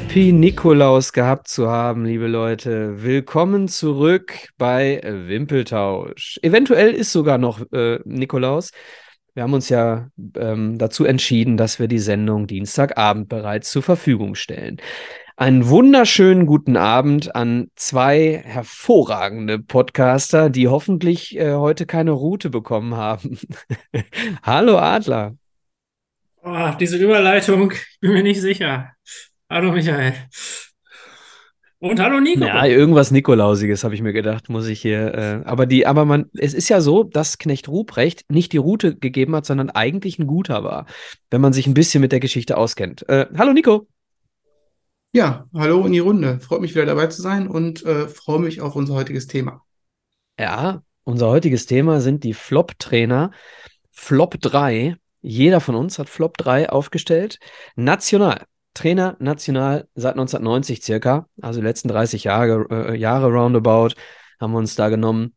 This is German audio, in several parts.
Happy Nikolaus gehabt zu haben, liebe Leute. Willkommen zurück bei Wimpeltausch. Eventuell ist sogar noch äh, Nikolaus. Wir haben uns ja ähm, dazu entschieden, dass wir die Sendung Dienstagabend bereits zur Verfügung stellen. Einen wunderschönen guten Abend an zwei hervorragende Podcaster, die hoffentlich äh, heute keine Route bekommen haben. Hallo Adler. Oh, diese Überleitung, ich bin mir nicht sicher. Hallo Michael. Und hallo Nico. Ja, irgendwas Nikolausiges habe ich mir gedacht, muss ich hier. Äh, aber die, aber man, es ist ja so, dass Knecht Ruprecht nicht die Route gegeben hat, sondern eigentlich ein guter war, wenn man sich ein bisschen mit der Geschichte auskennt. Äh, hallo Nico. Ja, hallo in die Runde. Freut mich wieder dabei zu sein und äh, freue mich auf unser heutiges Thema. Ja, unser heutiges Thema sind die Flop-Trainer. Flop 3. Jeder von uns hat Flop 3 aufgestellt. National. Trainer national seit 1990 circa, also die letzten 30 Jahre, äh, Jahre roundabout, haben wir uns da genommen.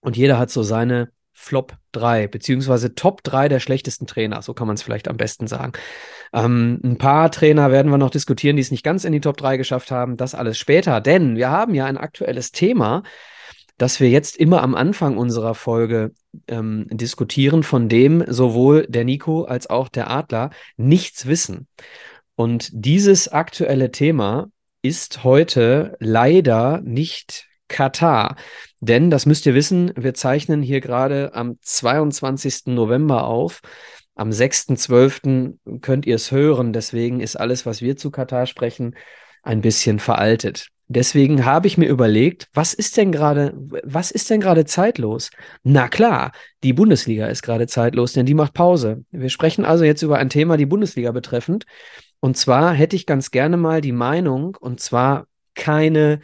Und jeder hat so seine Flop 3, beziehungsweise Top 3 der schlechtesten Trainer, so kann man es vielleicht am besten sagen. Ähm, ein paar Trainer werden wir noch diskutieren, die es nicht ganz in die Top 3 geschafft haben, das alles später, denn wir haben ja ein aktuelles Thema, das wir jetzt immer am Anfang unserer Folge ähm, diskutieren, von dem sowohl der Nico als auch der Adler nichts wissen. Und dieses aktuelle Thema ist heute leider nicht Katar. Denn, das müsst ihr wissen, wir zeichnen hier gerade am 22. November auf. Am 6.12. könnt ihr es hören. Deswegen ist alles, was wir zu Katar sprechen, ein bisschen veraltet. Deswegen habe ich mir überlegt, was ist denn gerade, was ist denn gerade zeitlos? Na klar, die Bundesliga ist gerade zeitlos, denn die macht Pause. Wir sprechen also jetzt über ein Thema, die Bundesliga betreffend. Und zwar hätte ich ganz gerne mal die Meinung, und zwar keine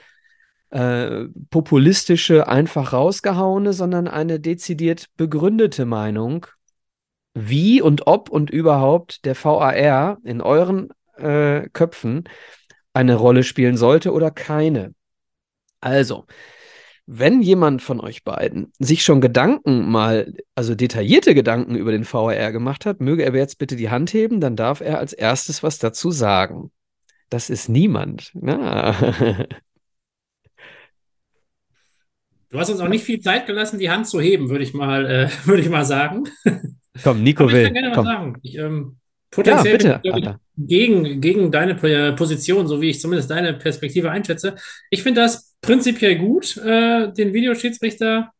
äh, populistische, einfach rausgehauene, sondern eine dezidiert begründete Meinung, wie und ob und überhaupt der VAR in euren äh, Köpfen eine Rolle spielen sollte oder keine. Also, wenn jemand von euch beiden sich schon Gedanken mal, also detaillierte Gedanken über den VAR gemacht hat, möge er jetzt bitte die Hand heben, dann darf er als erstes was dazu sagen. Das ist niemand. Na. Du hast uns auch nicht viel Zeit gelassen, die Hand zu heben, würde ich mal, äh, würde ich mal sagen. Komm, Nico will. ich kann gerne Komm. was sagen. Ich, ähm, potenziell Ja, bitte, gegen, gegen deine P- Position, so wie ich zumindest deine Perspektive einschätze. Ich finde das prinzipiell gut, äh, den Videoschiedsrichter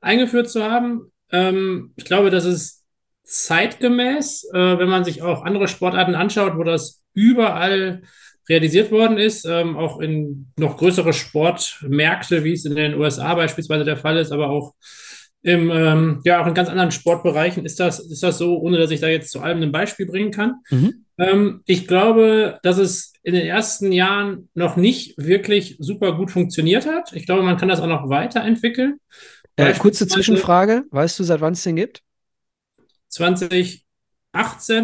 eingeführt zu haben. Ähm, ich glaube, das ist zeitgemäß, äh, wenn man sich auch andere Sportarten anschaut, wo das überall realisiert worden ist, ähm, auch in noch größere Sportmärkte, wie es in den USA beispielsweise der Fall ist, aber auch im, ähm, ja, auch in ganz anderen Sportbereichen ist das, ist das so, ohne dass ich da jetzt zu allem ein Beispiel bringen kann. Mhm. Ähm, ich glaube, dass es in den ersten Jahren noch nicht wirklich super gut funktioniert hat. Ich glaube, man kann das auch noch weiterentwickeln. Äh, kurze Zwischenfrage. Weißt du, seit wann es den gibt? 2018,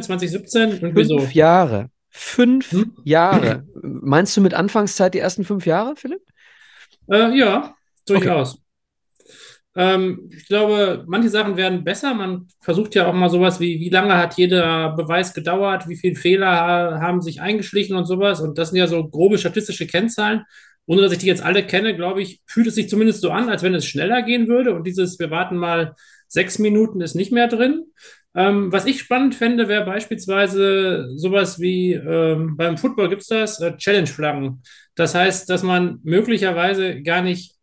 2017, irgendwie so. Fünf Jahre. Fünf Hm? Jahre. Meinst du mit Anfangszeit die ersten fünf Jahre, Philipp? Äh, ja, durchaus. Ähm, ich glaube, manche Sachen werden besser. Man versucht ja auch mal sowas wie, wie lange hat jeder Beweis gedauert, wie viele Fehler ha- haben sich eingeschlichen und sowas. Und das sind ja so grobe statistische Kennzahlen. Ohne dass ich die jetzt alle kenne, glaube ich, fühlt es sich zumindest so an, als wenn es schneller gehen würde. Und dieses, wir warten mal sechs Minuten, ist nicht mehr drin. Ähm, was ich spannend fände, wäre beispielsweise sowas wie ähm, beim Football gibt es das, äh, Challenge-Flaggen. Das heißt, dass man möglicherweise gar nicht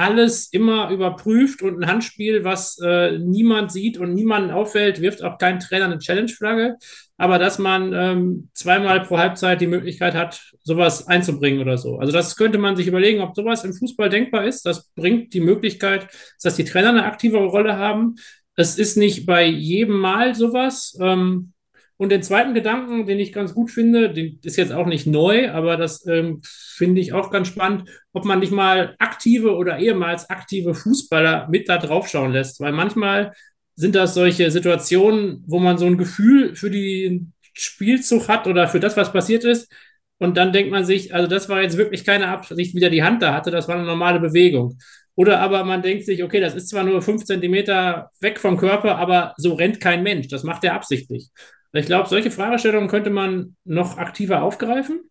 alles immer überprüft und ein Handspiel, was äh, niemand sieht und niemanden auffällt, wirft auch kein Trainer eine Challenge-Flagge, aber dass man ähm, zweimal pro Halbzeit die Möglichkeit hat, sowas einzubringen oder so. Also das könnte man sich überlegen, ob sowas im Fußball denkbar ist. Das bringt die Möglichkeit, dass die Trainer eine aktivere Rolle haben. Es ist nicht bei jedem Mal sowas. Ähm, und den zweiten Gedanken, den ich ganz gut finde, den ist jetzt auch nicht neu, aber das ähm, finde ich auch ganz spannend, ob man nicht mal aktive oder ehemals aktive Fußballer mit da draufschauen lässt. Weil manchmal sind das solche Situationen, wo man so ein Gefühl für den Spielzug hat oder für das, was passiert ist. Und dann denkt man sich, also das war jetzt wirklich keine Absicht, wie der die Hand da hatte, das war eine normale Bewegung. Oder aber man denkt sich, okay, das ist zwar nur fünf Zentimeter weg vom Körper, aber so rennt kein Mensch. Das macht er absichtlich. Ich glaube, solche Fragestellungen könnte man noch aktiver aufgreifen.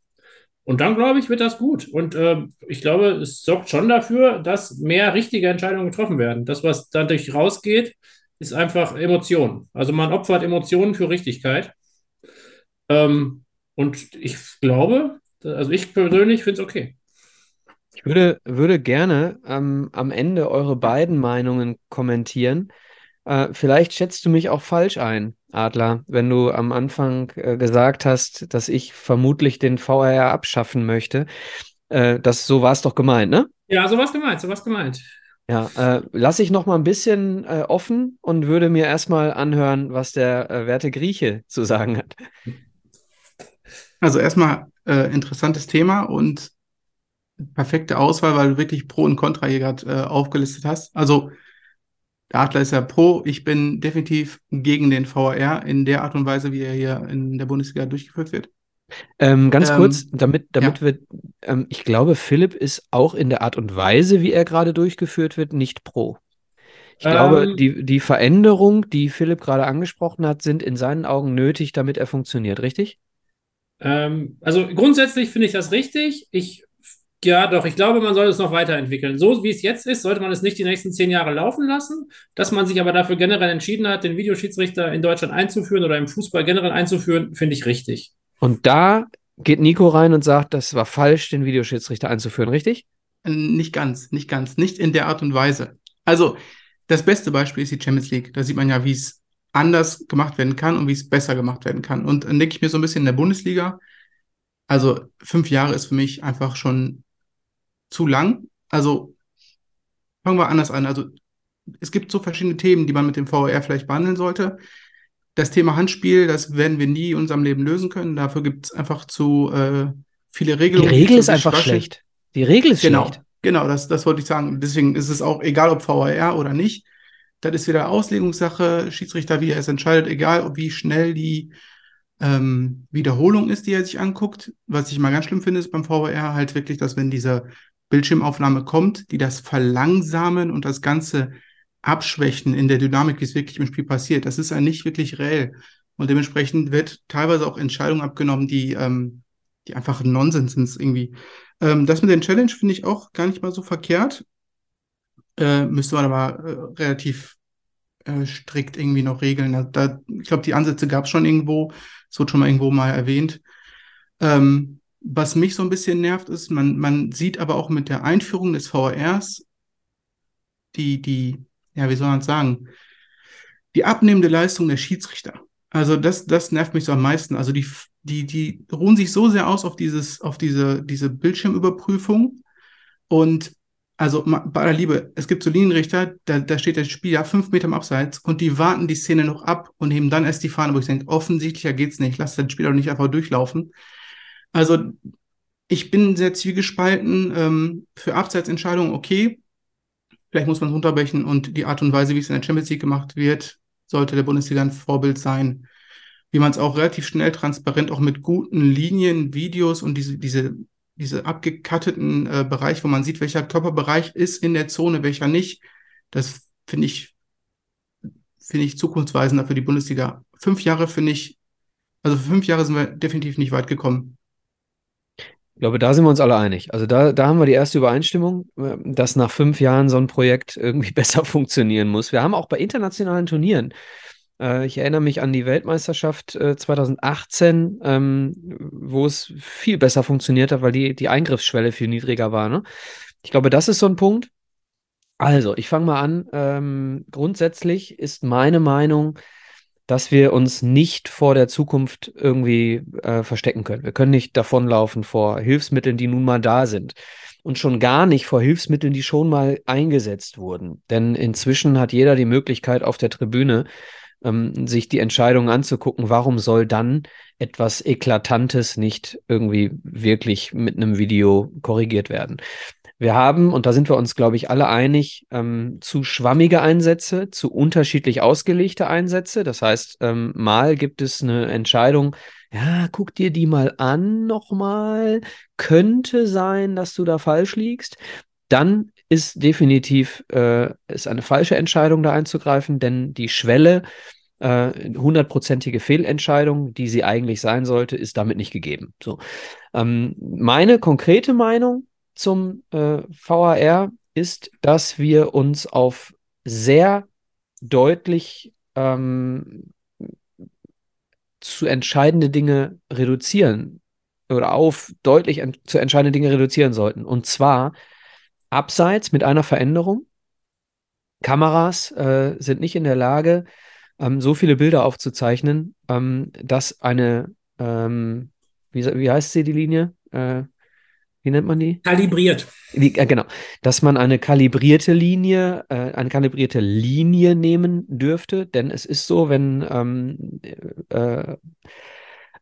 Und dann, glaube ich, wird das gut. Und äh, ich glaube, es sorgt schon dafür, dass mehr richtige Entscheidungen getroffen werden. Das, was dadurch rausgeht, ist einfach Emotion. Also man opfert Emotionen für Richtigkeit. Ähm, und ich glaube, also ich persönlich finde es okay. Ich würde, würde gerne ähm, am Ende eure beiden Meinungen kommentieren. Äh, vielleicht schätzt du mich auch falsch ein, Adler, wenn du am Anfang äh, gesagt hast, dass ich vermutlich den VRR abschaffen möchte. Äh, das, so war es doch gemeint, ne? Ja, so war es gemeint, so war es gemeint. Ja, äh, lasse ich noch mal ein bisschen äh, offen und würde mir erstmal anhören, was der äh, werte Grieche zu sagen hat. Also erstmal äh, interessantes Thema und perfekte Auswahl, weil du wirklich Pro und Contra hier gerade äh, aufgelistet hast. Also der Adler ist ja pro. Ich bin definitiv gegen den VAR in der Art und Weise, wie er hier in der Bundesliga durchgeführt wird. Ähm, ganz ähm, kurz, damit, damit ja. wir, ähm, ich glaube, Philipp ist auch in der Art und Weise, wie er gerade durchgeführt wird, nicht pro. Ich glaube, ähm. die, die Veränderung, die Philipp gerade angesprochen hat, sind in seinen Augen nötig, damit er funktioniert, richtig? Ähm, also grundsätzlich finde ich das richtig. Ich ja, doch, ich glaube, man soll es noch weiterentwickeln. So wie es jetzt ist, sollte man es nicht die nächsten zehn Jahre laufen lassen. Dass man sich aber dafür generell entschieden hat, den Videoschiedsrichter in Deutschland einzuführen oder im Fußball generell einzuführen, finde ich richtig. Und da geht Nico rein und sagt, das war falsch, den Videoschiedsrichter einzuführen, richtig? Nicht ganz, nicht ganz, nicht in der Art und Weise. Also, das beste Beispiel ist die Champions League. Da sieht man ja, wie es anders gemacht werden kann und wie es besser gemacht werden kann. Und dann denke ich mir so ein bisschen in der Bundesliga, also fünf Jahre ist für mich einfach schon zu lang. Also fangen wir anders an. Also es gibt so verschiedene Themen, die man mit dem VR vielleicht behandeln sollte. Das Thema Handspiel, das werden wir nie in unserem Leben lösen können. Dafür gibt es einfach zu äh, viele Regelungen. Die Regel ist einfach schlecht. Die Regel ist genau, schlecht. Genau, das, das wollte ich sagen. Deswegen ist es auch egal, ob VAR oder nicht. Das ist wieder Auslegungssache, Schiedsrichter, wie er es entscheidet, egal, wie schnell die ähm, Wiederholung ist, die er sich anguckt. Was ich mal ganz schlimm finde, ist beim VAR halt wirklich, dass wenn diese Bildschirmaufnahme kommt, die das verlangsamen und das Ganze abschwächen in der Dynamik, wie es wirklich im Spiel passiert. Das ist ja nicht wirklich reell. Und dementsprechend wird teilweise auch Entscheidungen abgenommen, die, ähm, die einfach Nonsens sind irgendwie. Ähm, das mit den Challenge finde ich auch gar nicht mal so verkehrt. Äh, müsste man aber äh, relativ äh, strikt irgendwie noch regeln. Da, da ich glaube, die Ansätze gab es schon irgendwo. Es wurde schon mal irgendwo mal erwähnt. Ähm, was mich so ein bisschen nervt, ist, man, man sieht aber auch mit der Einführung des VRs die, die, ja, wie soll man sagen, die abnehmende Leistung der Schiedsrichter. Also das, das nervt mich so am meisten. Also die, die, die ruhen sich so sehr aus auf dieses, auf diese, diese Bildschirmüberprüfung. Und also bei aller Liebe, es gibt so Linienrichter, da, da steht der Spieler fünf Meter im Abseits und die warten die Szene noch ab und heben dann erst die Fahne, wo ich denke, offensichtlicher geht's nicht, lass den Spieler doch nicht einfach durchlaufen. Also ich bin sehr zielgespalten. Ähm, für Abseitsentscheidungen okay. Vielleicht muss man es runterbrechen und die Art und Weise, wie es in der Champions League gemacht wird, sollte der Bundesliga ein Vorbild sein. Wie man es auch relativ schnell, transparent, auch mit guten Linien, Videos und diese, diese, diese abgekatteten äh, Bereich, wo man sieht, welcher Körperbereich ist in der Zone, welcher nicht. Das finde ich, finde ich zukunftsweisender für die Bundesliga. Fünf Jahre finde ich, also für fünf Jahre sind wir definitiv nicht weit gekommen. Ich glaube, da sind wir uns alle einig. Also da, da haben wir die erste Übereinstimmung, äh, dass nach fünf Jahren so ein Projekt irgendwie besser funktionieren muss. Wir haben auch bei internationalen Turnieren, äh, ich erinnere mich an die Weltmeisterschaft äh, 2018, ähm, wo es viel besser funktioniert hat, weil die, die Eingriffsschwelle viel niedriger war. Ne? Ich glaube, das ist so ein Punkt. Also, ich fange mal an. Ähm, grundsätzlich ist meine Meinung, dass wir uns nicht vor der Zukunft irgendwie äh, verstecken können. Wir können nicht davonlaufen vor Hilfsmitteln, die nun mal da sind. Und schon gar nicht vor Hilfsmitteln, die schon mal eingesetzt wurden. Denn inzwischen hat jeder die Möglichkeit, auf der Tribüne ähm, sich die Entscheidung anzugucken, warum soll dann etwas Eklatantes nicht irgendwie wirklich mit einem Video korrigiert werden. Wir haben, und da sind wir uns, glaube ich, alle einig, ähm, zu schwammige Einsätze, zu unterschiedlich ausgelegte Einsätze. Das heißt, ähm, mal gibt es eine Entscheidung, ja, guck dir die mal an nochmal. Könnte sein, dass du da falsch liegst. Dann ist definitiv äh, ist eine falsche Entscheidung, da einzugreifen, denn die Schwelle äh, hundertprozentige Fehlentscheidung, die sie eigentlich sein sollte, ist damit nicht gegeben. So. Ähm, meine konkrete Meinung zum äh, VAR ist, dass wir uns auf sehr deutlich ähm, zu entscheidende Dinge reduzieren oder auf deutlich en zu entscheidende Dinge reduzieren sollten. Und zwar abseits mit einer Veränderung. Kameras äh, sind nicht in der Lage, ähm, so viele Bilder aufzuzeichnen, ähm, dass eine, ähm, wie, wie heißt sie, die Linie? Äh, wie nennt man die? Kalibriert. Wie, äh, genau, dass man eine kalibrierte Linie, äh, eine kalibrierte Linie nehmen dürfte, denn es ist so, wenn ähm, äh,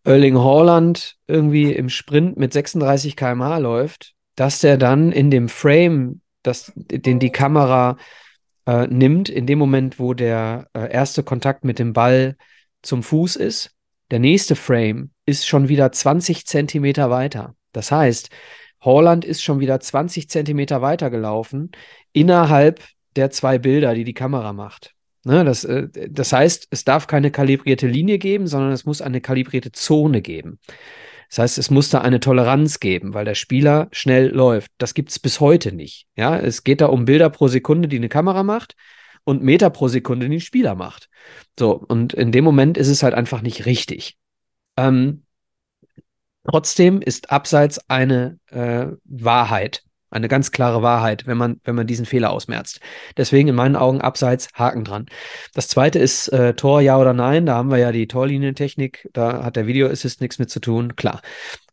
Erling Haaland irgendwie im Sprint mit 36 km/h läuft, dass der dann in dem Frame, das, den die Kamera äh, nimmt, in dem Moment, wo der äh, erste Kontakt mit dem Ball zum Fuß ist, der nächste Frame ist schon wieder 20 Zentimeter weiter. Das heißt, Holland ist schon wieder 20 Zentimeter weiter gelaufen innerhalb der zwei Bilder, die die Kamera macht. Ne, das, äh, das heißt, es darf keine kalibrierte Linie geben, sondern es muss eine kalibrierte Zone geben. Das heißt, es muss da eine Toleranz geben, weil der Spieler schnell läuft. Das gibt es bis heute nicht. Ja, es geht da um Bilder pro Sekunde, die eine Kamera macht und Meter pro Sekunde, die ein Spieler macht. So, und in dem Moment ist es halt einfach nicht richtig. Ähm, trotzdem ist Abseits eine äh, Wahrheit. Eine ganz klare Wahrheit, wenn man, wenn man diesen Fehler ausmerzt. Deswegen in meinen Augen abseits Haken dran. Das zweite ist äh, Tor, ja oder nein. Da haben wir ja die Torlinientechnik. Da hat der Video Assist nichts mit zu tun, klar.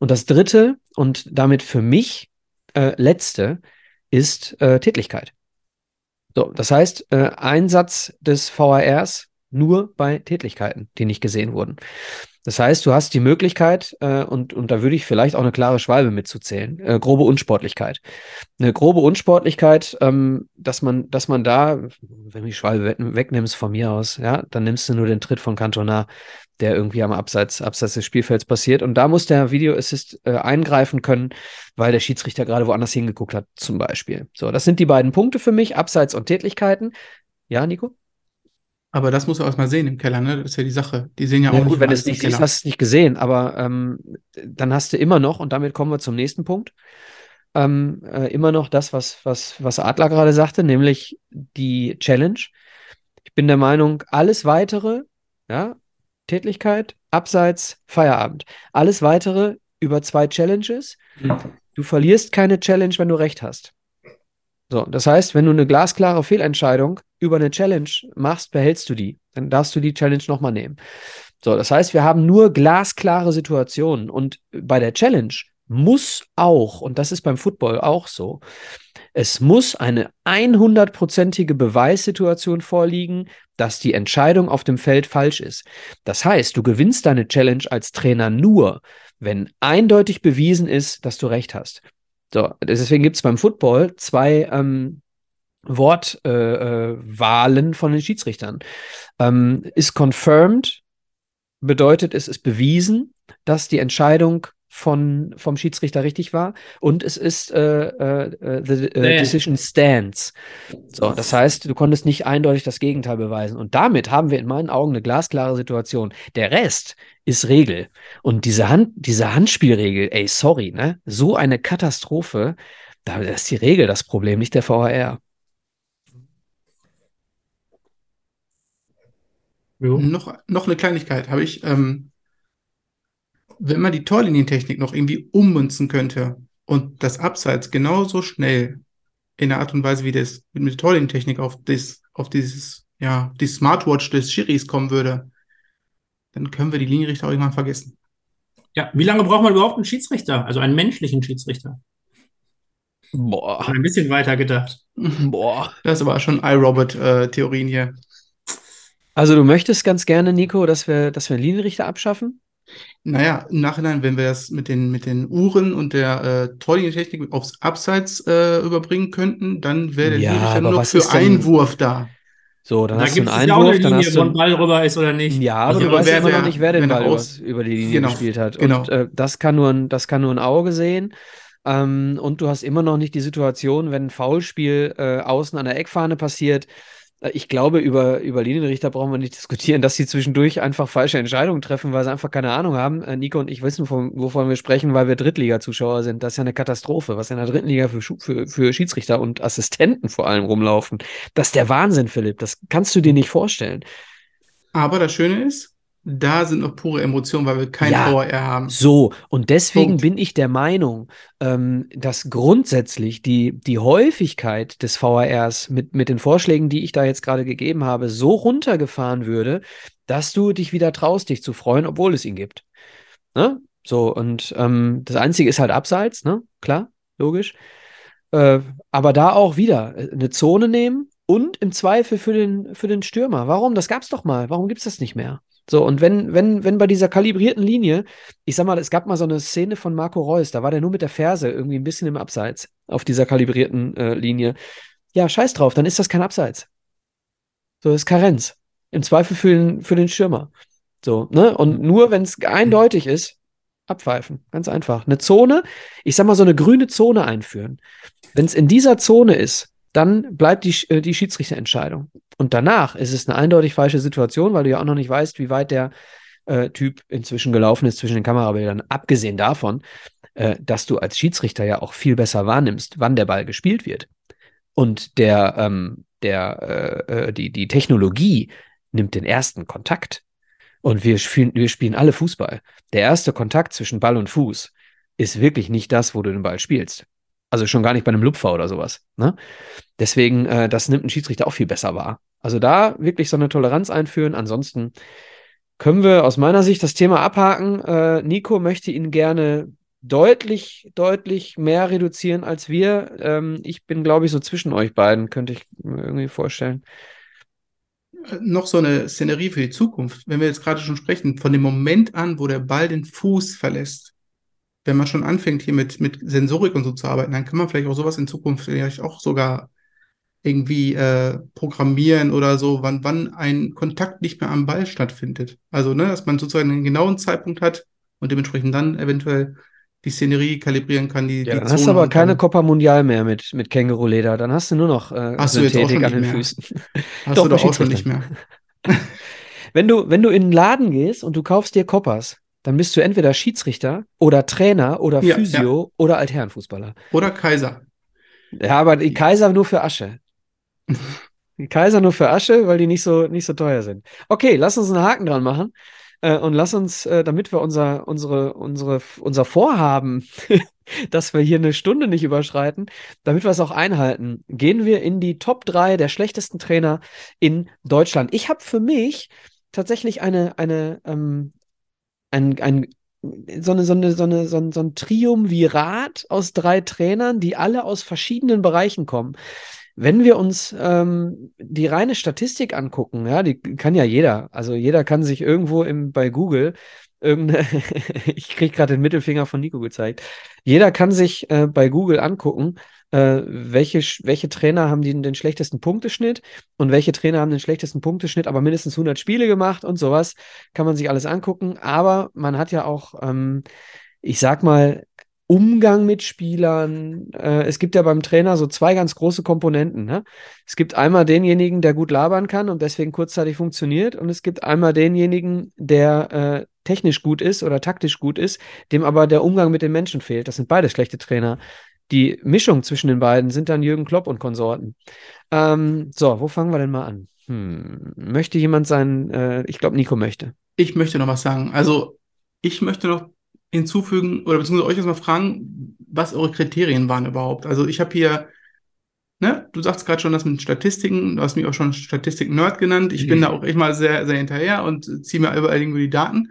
Und das dritte und damit für mich äh, letzte ist äh, Tätlichkeit. So, das heißt, äh, Einsatz des VARs nur bei Tätlichkeiten, die nicht gesehen wurden. Das heißt, du hast die Möglichkeit, äh, und, und da würde ich vielleicht auch eine klare Schwalbe mitzuzählen, äh, grobe Unsportlichkeit. Eine grobe Unsportlichkeit, ähm, dass man, dass man da, wenn du die Schwalbe wegnimmst von mir aus, ja, dann nimmst du nur den Tritt von Cantona, der irgendwie am Abseits, Abseits des Spielfelds passiert. Und da muss der Video Assist äh, eingreifen können, weil der Schiedsrichter gerade woanders hingeguckt hat, zum Beispiel. So, das sind die beiden Punkte für mich, Abseits und Tätlichkeiten. Ja, Nico? Aber das muss du erstmal sehen im Keller, ne? Das ist ja die Sache. Die sehen ja, Ja, auch gut, nicht wenn du es nicht siehst, hast du es nicht gesehen, aber ähm, dann hast du immer noch, und damit kommen wir zum nächsten Punkt, ähm, äh, immer noch das, was, was, was Adler gerade sagte, nämlich die Challenge. Ich bin der Meinung, alles weitere, ja, Tätlichkeit, Abseits, Feierabend. Alles weitere über zwei Challenges. Du verlierst keine Challenge, wenn du recht hast. So, das heißt, wenn du eine glasklare Fehlentscheidung über eine Challenge machst, behältst du die. Dann darfst du die Challenge nochmal nehmen. So, das heißt, wir haben nur glasklare Situationen. Und bei der Challenge muss auch, und das ist beim Football auch so, es muss eine 100%ige Beweissituation vorliegen, dass die Entscheidung auf dem Feld falsch ist. Das heißt, du gewinnst deine Challenge als Trainer nur, wenn eindeutig bewiesen ist, dass du recht hast. So, deswegen gibt es beim Football zwei ähm, Wortwahlen äh, äh, von den Schiedsrichtern. Ähm, ist confirmed bedeutet, es ist bewiesen, dass die Entscheidung von, vom Schiedsrichter richtig war und es ist äh, äh, the äh, decision stands. So, das heißt, du konntest nicht eindeutig das Gegenteil beweisen. Und damit haben wir in meinen Augen eine glasklare Situation. Der Rest ist Regel. Und diese, Hand, diese Handspielregel, ey, sorry, ne? So eine Katastrophe, da ist die Regel das Problem, nicht der VAR. Noch, noch eine Kleinigkeit habe ich. Ähm, wenn man die Torlinientechnik noch irgendwie ummünzen könnte und das Abseits genauso schnell in der Art und Weise, wie das mit der Torlinientechnik auf, das, auf dieses, ja, die Smartwatch des Schiris kommen würde, dann können wir die Linienrichter auch irgendwann vergessen. Ja, wie lange braucht man überhaupt einen Schiedsrichter? Also einen menschlichen Schiedsrichter? Boah. Ein bisschen weiter gedacht. Boah. Das ist aber schon iRobot-Theorien hier. Also du möchtest ganz gerne, Nico, dass wir, dass wir einen Linienrichter abschaffen? Naja, im Nachhinein, wenn wir das mit den, mit den Uhren und der äh, Torlinientechnik aufs Abseits äh, überbringen könnten, dann wäre der Ja, Linienrichter aber nur für Einwurf da. So, dann Da hast du gibt einen Einwurf, dann hast wo du ein Ball rüber ist oder nicht. Ja, aber Also, du weißt wer- immer noch nicht, wer den Ball über, aus- über die Linie Genau, gespielt hat. genau. Und äh, das kann nur ein, das kann nur ein Auge sehen. Ähm, und du hast immer noch nicht die Situation, wenn ein Foulspiel äh, außen an der Eckfahne passiert, Ich glaube, über, über Linienrichter brauchen wir nicht diskutieren, dass sie zwischendurch einfach falsche Entscheidungen treffen, weil sie einfach keine Ahnung haben. Äh, Nico und ich wissen, von, wovon wir sprechen, weil wir Drittliga-Zuschauer sind. Das ist ja eine Katastrophe, was in der dritten Liga für, für, für Schiedsrichter und Assistenten vor allem rumlaufen. Das ist der Wahnsinn, Philipp. Das kannst du dir nicht vorstellen. Aber das Schöne ist, da sind noch pure Emotionen, weil wir kein Ja, VAR haben. So, und deswegen Punkt. bin ich der Meinung, ähm, dass grundsätzlich die, die Häufigkeit des VARs mit, mit den Vorschlägen, die ich da jetzt gerade gegeben habe, so runtergefahren würde, dass du dich wieder traust, dich zu freuen, obwohl es ihn gibt. Ne? So, und ähm, das Einzige ist halt abseits, ne? Klar, logisch. Äh, aber da auch wieder äh, eine Zone nehmen und im Zweifel für den, für den Stürmer. Warum? Das gab's doch mal. Warum gibt's das nicht mehr? So, und wenn, wenn, wenn bei dieser kalibrierten Linie, ich sag mal, es gab mal so eine Szene von Marco Reus, da war der nur mit der Ferse irgendwie ein bisschen im Abseits auf dieser kalibrierten äh, Linie. Ja, scheiß drauf, dann ist das kein Abseits. So, das ist Karenz. Im Zweifel für den, für den Stürmer. So, ne? Und nur wenn es eindeutig ist, abpfeifen. Ganz einfach. Eine Zone, ich sag mal, so eine grüne Zone einführen. Wenn es in dieser Zone ist, dann bleibt die, äh, die Schiedsrichterentscheidung. Und danach ist es eine eindeutig falsche Situation, weil du ja auch noch nicht weißt, wie weit der äh, Typ inzwischen gelaufen ist zwischen den Kamerabildern. Abgesehen davon, äh, dass du als Schiedsrichter ja auch viel besser wahrnimmst, wann der Ball gespielt wird. Und der, ähm, der, äh, äh, die, die Technologie nimmt den ersten Kontakt. Und wir spielen, wir spielen alle Fußball. Der erste Kontakt zwischen Ball und Fuß ist wirklich nicht das, wo du den Ball spielst. Also schon gar nicht bei einem Lupfer oder sowas. Ne? Deswegen, äh, das nimmt ein Schiedsrichter auch viel besser wahr. Also da wirklich so eine Toleranz einführen. Ansonsten können wir aus meiner Sicht das Thema abhaken. Äh, Nico möchte ihn gerne deutlich, deutlich mehr reduzieren als wir. Ähm, ich bin, glaube ich, so zwischen euch beiden, könnte ich mir irgendwie vorstellen. Noch so eine Szenerie für die Zukunft. Wenn wir jetzt gerade schon sprechen, von dem Moment an, wo der Ball den Fuß verlässt, wenn man schon anfängt, hier mit, mit Sensorik und so zu arbeiten, dann kann man vielleicht auch sowas in Zukunft vielleicht auch sogar irgendwie äh, programmieren oder so, wann, wann ein Kontakt nicht mehr am Ball stattfindet. Also, ne, dass man sozusagen einen genauen Zeitpunkt hat und dementsprechend dann eventuell die Szenerie kalibrieren kann, die, Ja, die dann hast du aber keine Copa Mundial mehr mit, mit Känguruleder. Dann hast du nur noch äh, hast Synthetik an den mehr. Füßen. Hast Doch, du doch auch schon nicht mehr. Wenn du, wenn du in den Laden gehst und du kaufst dir Koppers, dann bist du entweder Schiedsrichter oder Trainer oder Ja, ja. Physio oder Altherrenfußballer. Oder Kaiser. Ja, aber die Kaiser nur für Asche. Die Kaiser nur für Asche, weil die nicht so, nicht so teuer sind. Okay, lass uns einen Haken dran machen. Äh, und lass uns, äh, damit wir unser, unsere, unsere, unser Vorhaben, dass wir hier eine Stunde nicht überschreiten, damit wir es auch einhalten, gehen wir in die Top 3 der schlechtesten Trainer in Deutschland. Ich habe für mich tatsächlich eine, eine, ähm, ein, ein, so eine, so eine, so eine, so ein, so ein Triumvirat aus drei Trainern, die alle aus verschiedenen Bereichen kommen. Wenn wir uns ähm, die reine Statistik angucken, ja, die kann ja jeder, also jeder kann sich irgendwo im, bei Google ich kriege gerade den Mittelfinger von Nico gezeigt, jeder kann sich äh, bei Google angucken, äh, welche, welche Trainer haben den, den schlechtesten Punkteschnitt und welche Trainer haben den schlechtesten Punkteschnitt, aber mindestens 100 Spiele gemacht und sowas, kann man sich alles angucken, aber man hat ja auch, ähm, ich sag mal, Umgang mit Spielern. Äh, es gibt ja beim Trainer so zwei ganz große Komponenten. Ne? Es gibt einmal denjenigen, der gut labern kann und deswegen kurzzeitig funktioniert. Und es gibt einmal denjenigen, der äh, technisch gut ist oder taktisch gut ist, dem aber der Umgang mit den Menschen fehlt. Das sind beide schlechte Trainer. Die Mischung zwischen den beiden sind dann Jürgen Klopp und Konsorten. Ähm, so, wo fangen wir denn mal an? Hm, möchte jemand sein? Äh, ich glaube, Nico möchte. Ich möchte noch was sagen. Also, ich möchte noch hinzufügen oder beziehungsweise euch erstmal fragen, was eure Kriterien waren überhaupt. Also, ich habe hier, ne, du sagst gerade schon das mit Statistiken, du hast mich auch schon Statistik-Nerd genannt. Ich bin da auch echt mal sehr, sehr hinterher und ziehe mir überall irgendwo die Daten.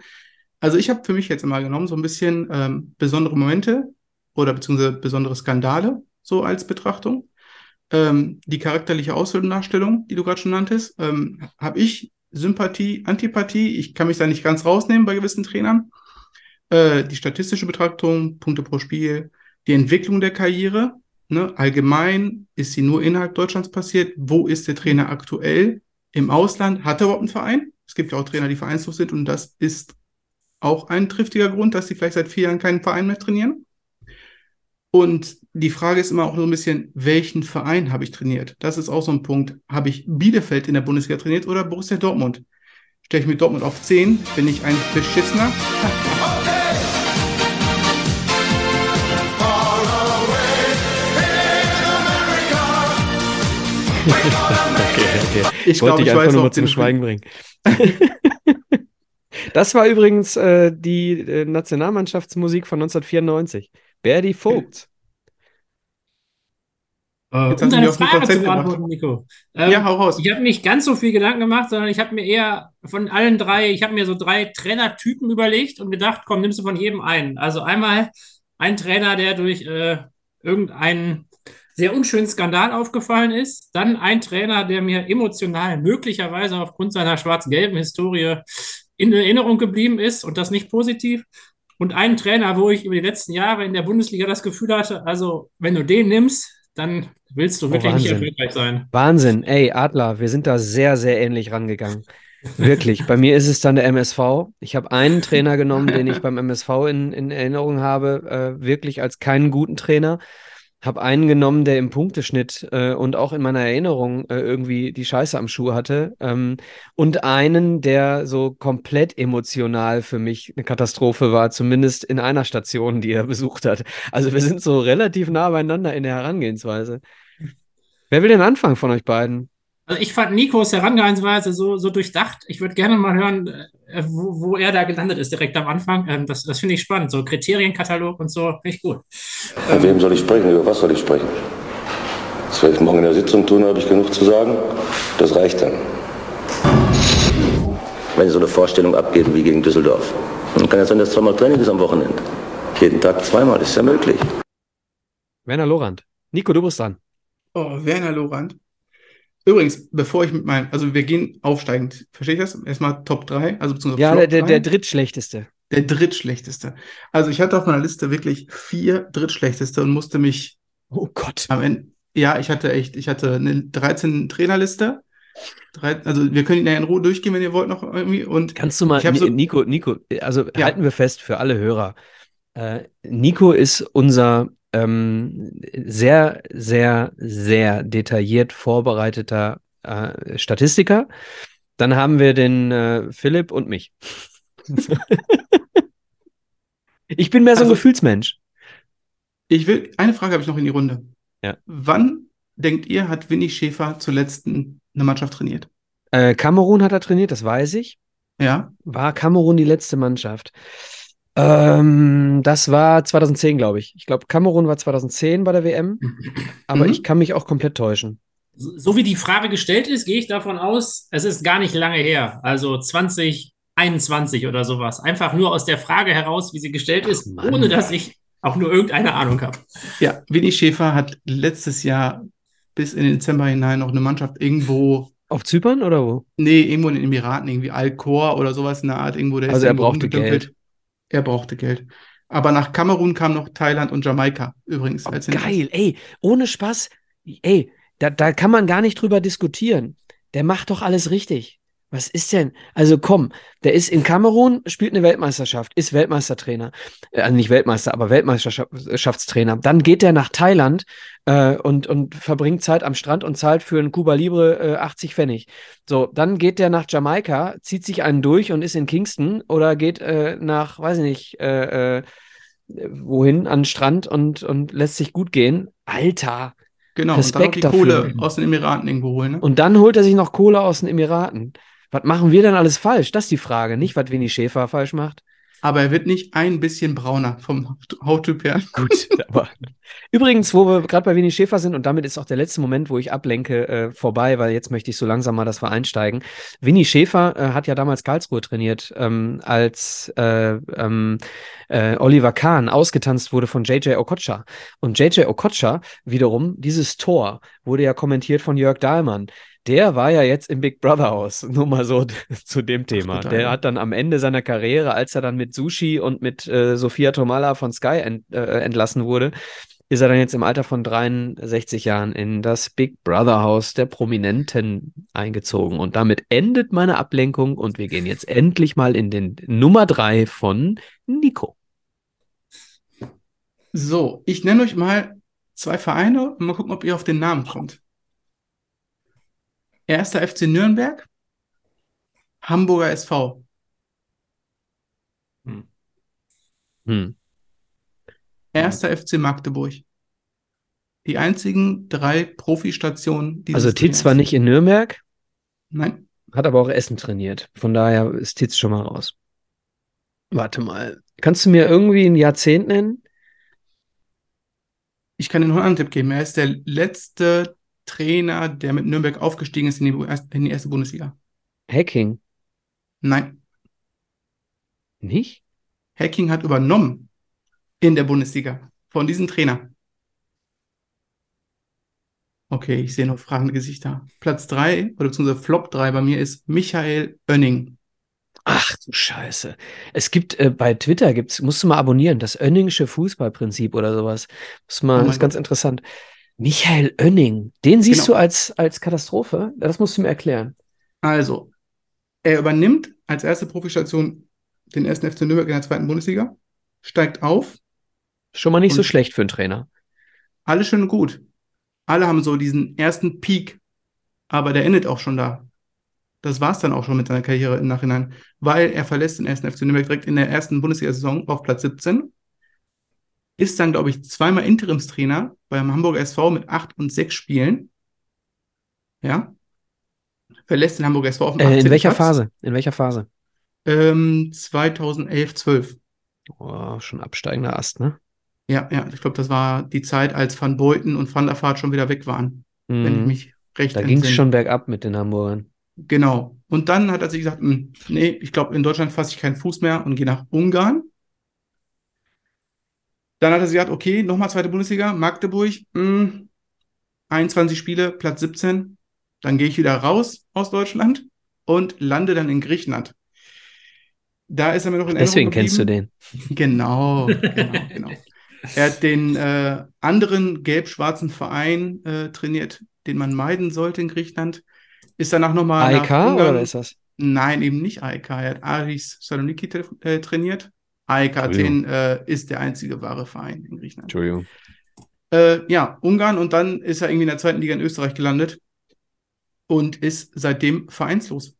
Also, ich habe für mich jetzt mal genommen, so ein bisschen ähm, besondere Momente oder beziehungsweise besondere Skandale, so als Betrachtung. Ähm, die charakterliche Ausdarstellung, die du gerade schon nanntest, ähm, habe ich Sympathie, Antipathie. Ich kann mich da nicht ganz rausnehmen bei gewissen Trainern. Äh, die statistische Betrachtung, Punkte pro Spiel, die Entwicklung der Karriere. Ne? Allgemein ist sie nur innerhalb Deutschlands passiert. Wo ist der Trainer aktuell? Im Ausland hat er überhaupt einen Verein? Es gibt ja auch Trainer, die vereinslos sind und das ist auch ein triftiger Grund, dass sie vielleicht seit vier Jahren keinen Verein mehr trainieren. Und die Frage ist immer auch so ein bisschen, welchen Verein habe ich trainiert? Das ist auch so ein Punkt. Habe ich Bielefeld in der Bundesliga trainiert oder Borussia Dortmund? Stelle ich mit Dortmund auf 10, bin ich ein Beschissener. okay, okay. Ich Wollte glaube, ich ich einfach weiß nur mal zum Schweigen bringen. das war übrigens äh, die äh, Nationalmannschaftsmusik von 1994. Berdy Vogt. Äh, Jetzt um hast du deine Frage zu beantworten, Nico. Ähm, Ja, hau raus. Ich habe nicht ganz so viel Gedanken gemacht, sondern ich habe mir eher von allen drei, ich habe mir so drei Trainertypen überlegt und gedacht, komm, nimmst du von jedem einen. Also einmal ein Trainer, der durch äh, irgendeinen sehr unschönen Skandal aufgefallen ist. Dann ein Trainer, der mir emotional möglicherweise aufgrund seiner schwarz-gelben Historie in Erinnerung geblieben ist und das nicht positiv. Und einen Trainer, wo ich über die letzten Jahre in der Bundesliga das Gefühl hatte, also wenn du den nimmst, dann willst du Oh, wirklich nicht Wahnsinn. erfolgreich sein. Wahnsinn. Ey, Adler, wir sind da sehr, sehr ähnlich rangegangen. Wirklich. Bei mir ist es dann der MSV. Ich habe einen Trainer genommen, den ich beim MSV in, in Erinnerung habe, äh, wirklich als keinen guten Trainer. Habe einen genommen, der im Punkteschnitt äh, und auch in meiner Erinnerung äh, irgendwie die Scheiße am Schuh hatte. Ähm, und einen, der so komplett emotional für mich eine Katastrophe war, zumindest in einer Station, die er besucht hat. Also wir sind so relativ nah beieinander in der Herangehensweise. Wer will denn anfangen von euch beiden? Also ich fand Nikos Herangehensweise so, so durchdacht. Ich würde gerne mal hören, äh, wo, wo er da gelandet ist direkt am Anfang. Ähm, das das finde ich spannend. So Kriterienkatalog und so, finde ich gut. Mit wem soll ich sprechen? Über was soll ich sprechen? Das werde ich morgen in der Sitzung tun, habe ich genug zu sagen. Das reicht dann. Wenn Sie so eine Vorstellung abgeben wie gegen Düsseldorf, dann kann ja sein, dass zweimal Training ist am Wochenende. Jeden Tag zweimal, ist ja möglich. Werner Lorand. Nico, du bist dran. Oh, Werner Lorand. Übrigens, bevor ich mit meinem, also wir gehen aufsteigend. Verstehe ich das? Erstmal Top 3, also beziehungsweise Ja, Flop der, der, 3. der drittschlechteste. Der drittschlechteste. Also ich hatte auf meiner Liste wirklich vier drittschlechteste und musste mich Oh Gott. am Ende, ja, ich hatte echt, ich hatte eine 13 Trainerliste. Drei, also wir können ihn ja in Ruhe durchgehen, wenn ihr wollt noch irgendwie. Und Kannst du mal, so- Ni- Nico, Nico, also Ja. halten wir fest für alle Hörer. Äh, Nico ist unser ähm, sehr, sehr, sehr detailliert vorbereiteter äh, Statistiker. Dann haben wir den äh, Philipp und mich. ich bin mehr so ein Also- Gefühlsmensch. ich will, eine Frage habe ich noch in die Runde. Ja. Wann denkt ihr, hat Winnie Schäfer zuletzt eine Mannschaft trainiert? Äh, Kamerun hat er trainiert, das weiß ich. Ja, War Kamerun die letzte Mannschaft? Ähm, das war 2010, glaube ich. Ich glaube, Kamerun war 2010 bei der WM, aber Mhm. ich kann mich auch komplett täuschen. So, so wie die Frage gestellt ist, gehe ich davon aus, es ist gar nicht lange her. Also 2021 oder sowas. Einfach nur aus der Frage heraus, wie sie gestellt ist, Mann. ohne dass ich auch nur irgendeine Ahnung habe. ja, Winnie Schäfer hat letztes Jahr bis in den Dezember hinein noch eine Mannschaft irgendwo, Auf Zypern oder wo? nee, irgendwo in den Emiraten, irgendwie Al-Khor oder sowas in der Art, irgendwo, der ist Also er brauchte. Geld. Er brauchte Geld. Aber nach Kamerun kam noch Thailand und Jamaika übrigens. Hinweis. Geil, ey, ohne Spaß, ey, da, da kann man gar nicht drüber diskutieren. Der macht doch alles richtig. Was ist denn? Also komm, der ist in Kamerun, spielt eine Weltmeisterschaft, ist Weltmeistertrainer. Äh, Also nicht Weltmeister, aber Weltmeisterschaftstrainer. Dann geht er nach Thailand äh, und, und verbringt Zeit am Strand und zahlt für einen Cuba Libre äh, 80 Pfennig. So, dann geht der nach Jamaika, zieht sich einen durch und ist in Kingston oder geht äh, nach, weiß ich nicht, äh, äh, wohin, an den Strand und, und lässt sich gut gehen. Alter. Genau, und dann noch Respekt die dafür. Kohle aus den Emiraten irgendwo holen. Ne? Und dann holt er sich noch Kohle aus den Emiraten. Was machen wir denn alles falsch? Das ist die Frage, nicht was Winnie Schäfer falsch macht. Aber er wird nicht ein bisschen brauner vom Hauttyp her. Gut, aber übrigens, wo wir gerade bei Winnie Schäfer sind, und damit ist auch der letzte Moment, wo ich ablenke, äh, vorbei, weil jetzt möchte ich so langsam mal, dass wir einsteigen. Winnie Schäfer äh, hat ja damals Karlsruhe trainiert, ähm, als äh, ähm, äh, Oliver Kahn ausgetanzt wurde von JJ Okocha. Und JJ Okocha wiederum, dieses Tor wurde ja kommentiert von Jörg Dahlmann. Der war ja jetzt im Big Brother Haus, nur mal so zu dem Thema. total. Der hat dann am Ende seiner Karriere, als er dann mit Sushi und mit äh, Sophia Tomala von Sky ent, äh, entlassen wurde, ist er dann jetzt im Alter von 63 Jahren in das Big Brother Haus der Prominenten eingezogen. Und damit endet meine Ablenkung und wir gehen jetzt endlich mal in den Nummer drei von Nico. So, ich nenne euch mal zwei Vereine und mal gucken, ob ihr auf den Namen kommt. Erster FC Nürnberg, Hamburger SV. Hm. Erster FC Magdeburg. Die einzigen drei Profistationen Also Titz war nicht in Nürnberg, Nein, hat aber auch Essen trainiert. Von daher ist Titz schon mal raus. Warte mal. Kannst du mir irgendwie ein Jahrzehnt nennen? ich kann dir noch einen Tipp geben. Er ist der letzte Trainer, der mit Nürnberg aufgestiegen ist in die, in die erste Bundesliga. Hacking. Nein, Nicht? Hacking hat übernommen in der Bundesliga von diesem Trainer. Okay, ich sehe noch fragende Gesichter. Platz 3 oder beziehungsweise Flop 3 bei mir ist Michael Oenning. Ach du Scheiße. Es gibt äh, bei Twitter gibt's, musst du mal abonnieren, das Önningsche Fußballprinzip oder sowas. Muss mal, Oh ist ganz Gott. interessant. Michael Oenning, den siehst Genau. du als, als Katastrophe? Das musst du mir erklären. Also, er übernimmt als erste Profistation den ersten FC Nürnberg in der zweiten Bundesliga, steigt auf, Schon mal nicht so schlecht für einen Trainer. alles schön und gut. Alle haben so diesen ersten Peak, aber der endet auch schon da. Das war's dann auch schon mit seiner Karriere im Nachhinein, weil er verlässt den ersten FC Nürnberg direkt in der ersten Bundesliga-Saison auf Platz 17, ist dann, glaube ich, zweimal Interimstrainer beim Hamburger SV mit acht und sechs Spielen. Ja. Verlässt den Hamburger SV auf dem Äh, in 18. welcher Platz. Phase? In welcher Phase? Ähm, 2011, 12. Oh, schon absteigender Ast, ne? Ja, ja, ich glaube, das war die Zeit, als Van Beuten und Van der Vaart schon wieder weg waren, wenn ich Mhm. mich recht Da ging es schon bergab mit den Hamburgern. Genau. Und dann hat er sich gesagt, "Hm, nee, ich glaube, in Deutschland fasse ich keinen Fuß mehr und gehe nach Ungarn. Dann hat er sich gesagt, okay, nochmal zweite Bundesliga, Magdeburg, hm, 21 Spiele, Platz 17. Dann gehe ich wieder raus aus Deutschland und lande dann in Griechenland. Da ist er mir noch in Deswegen Erinnerung kennst du den. Genau, genau, genau. Er hat den äh, anderen gelb-schwarzen Verein äh, trainiert, den man meiden sollte in Griechenland. Ist danach nochmal AEK oder ist das? Nein, eben nicht AEK. Er hat Aris Saloniki tra äh, trainiert. AEK. Athen äh, ist der einzige wahre Verein in Griechenland. Entschuldigung. Äh, ja, Ungarn und dann ist er irgendwie in der zweiten Liga in Österreich gelandet und ist seitdem vereinslos.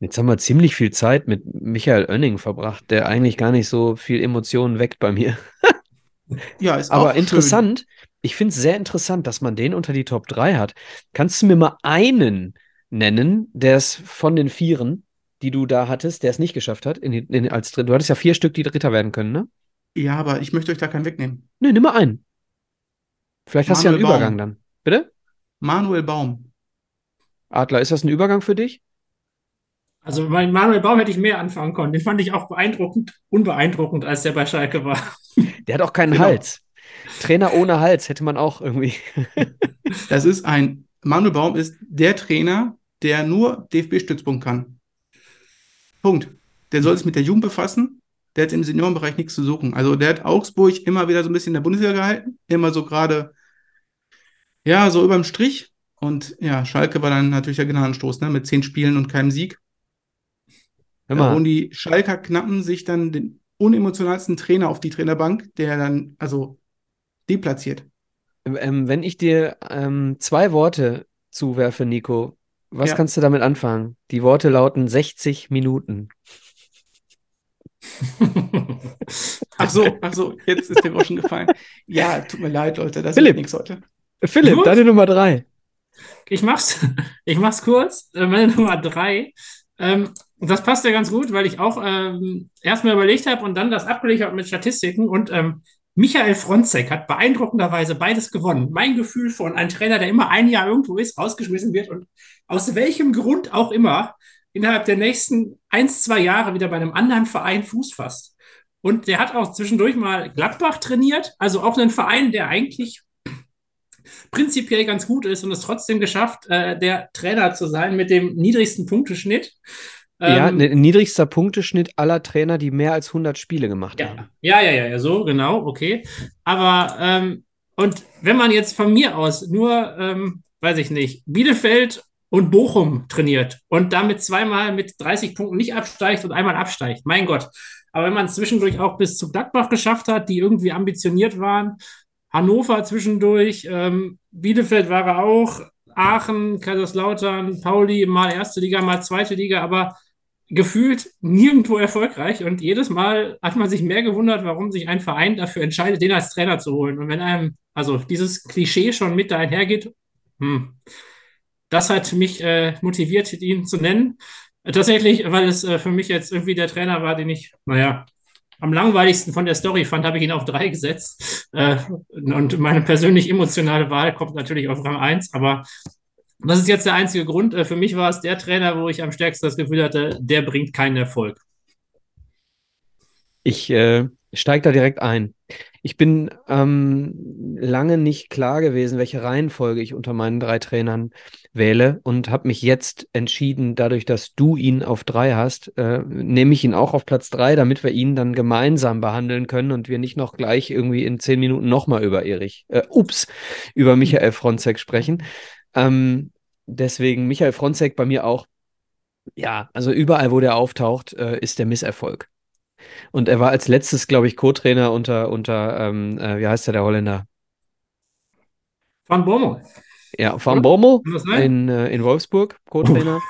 Jetzt haben wir ziemlich viel Zeit mit Michael Oenning verbracht, der eigentlich gar nicht so viel Emotionen weckt bei mir. Ja, ist Aber auch schön. interessant, ich finde es sehr interessant, dass man den unter die Top 3 hat. Kannst du mir mal einen nennen, der es von den Vieren, die du da hattest, der es nicht geschafft hat, in, in, als Dritter? Du hattest ja vier Stück, die Dritter werden können, ne? Ja, aber ich möchte euch da keinen wegnehmen. Nee, nimm mal einen. Vielleicht hast du ja einen Manuel Übergang Baum. dann. Bitte? Manuel Baum. Adler, ist das ein Übergang für dich? Also bei Manuel Baum hätte ich mehr anfangen können. Den fand ich auch beeindruckend, unbeeindruckend, als der bei Schalke war. Der hat auch keinen Genau. Hals. Trainer ohne Hals hätte man auch irgendwie. Das ist ein, Manuel Baum ist der Trainer, der nur DFB-Stützpunkt kann. Punkt. Der soll sich mit der Jugend befassen. Der hat im Seniorenbereich nichts zu suchen. Also der hat Augsburg immer wieder so ein bisschen in der Bundesliga gehalten. Immer so gerade, ja, so überm Strich. Und ja, Schalke war dann natürlich der Gnadenstoß, ne, mit zehn Spielen und keinem Sieg. Mal, holen die Schalker knappen sich dann den unemotionalsten Trainer auf die Trainerbank, der dann, also, deplatziert. ähm, wenn ich dir ähm, zwei Worte zuwerfe, Nico, was Ja. kannst du damit anfangen? Die Worte lauten 60 Minuten. Ach so, ach so, jetzt ist der Groschen gefallen. Ja, tut mir leid, Leute, das Philipp. wird nichts heute. Philipp, Gut. deine Nummer drei. Ich mach's, ich mach's kurz. Äh, Meine Nummer drei. Ähm, das passt ja ganz gut, weil ich auch ähm, erstmal überlegt habe und dann das abgelegt habe mit Statistiken. Und ähm, Michael Fronzek hat beeindruckenderweise beides gewonnen. Mein Gefühl von einem Trainer, der immer ein Jahr irgendwo ist, rausgeschmissen wird und aus welchem Grund auch immer innerhalb der nächsten eins, zwei Jahre wieder bei einem anderen Verein Fuß fasst. Und der hat auch zwischendurch mal Gladbach trainiert, also auch einen Verein, der eigentlich prinzipiell ganz gut ist und es trotzdem geschafft, äh, der Trainer zu sein mit dem niedrigsten Punkteschnitt. Ja, Ähm, ne, niedrigster Punkteschnitt aller Trainer, die mehr als 100 Spiele gemacht haben. ja, ja, ja, ja, ja, so, genau, okay. Aber, ähm, und wenn man jetzt von mir aus nur, ähm, weiß ich nicht, Bielefeld und Bochum trainiert und damit zweimal mit 30 Punkten nicht absteigt und einmal absteigt, mein Gott, Aber wenn man zwischendurch auch bis zu Gladbach geschafft hat, die irgendwie ambitioniert waren, Hannover zwischendurch, ähm, Bielefeld war er auch, Aachen, Kaiserslautern, Pauli, mal erste Liga, mal zweite Liga, aber gefühlt nirgendwo erfolgreich und jedes Mal hat man sich mehr gewundert, warum sich ein Verein dafür entscheidet, den als Trainer zu holen. Und wenn einem, also dieses Klischee schon mit da einhergeht, hm, das hat mich äh, motiviert, ihn zu nennen. Tatsächlich, weil es äh, für mich jetzt irgendwie der Trainer war, den ich, naja, am langweiligsten von der Story fand, habe ich ihn auf drei gesetzt. Äh, und meine persönlich emotionale Wahl kommt natürlich auf Rang 1, aber das ist jetzt der einzige Grund. Äh, für mich war es der Trainer, wo ich am stärksten das Gefühl hatte, der bringt keinen Erfolg. Ich äh, steige da direkt ein. Ich bin ähm, lange nicht klar gewesen, welche Reihenfolge ich unter meinen drei Trainern wähle und habe mich jetzt entschieden, dadurch, dass du ihn auf drei hast, äh, nehme ich ihn auch auf Platz drei, damit wir ihn dann gemeinsam behandeln können und wir nicht noch gleich irgendwie in zehn Minuten nochmal über Erich, äh, ups, über Michael Fronzek sprechen. Ähm, deswegen Michael Fronzek bei mir auch, ja, also überall, wo der auftaucht, äh, ist der Misserfolg. Und er war als letztes, glaube ich, Co-Trainer unter, unter ähm, äh, wie heißt der, der Holländer? Van Bommel. Ja, Van Bommel in, äh, in Wolfsburg, Co-Trainer.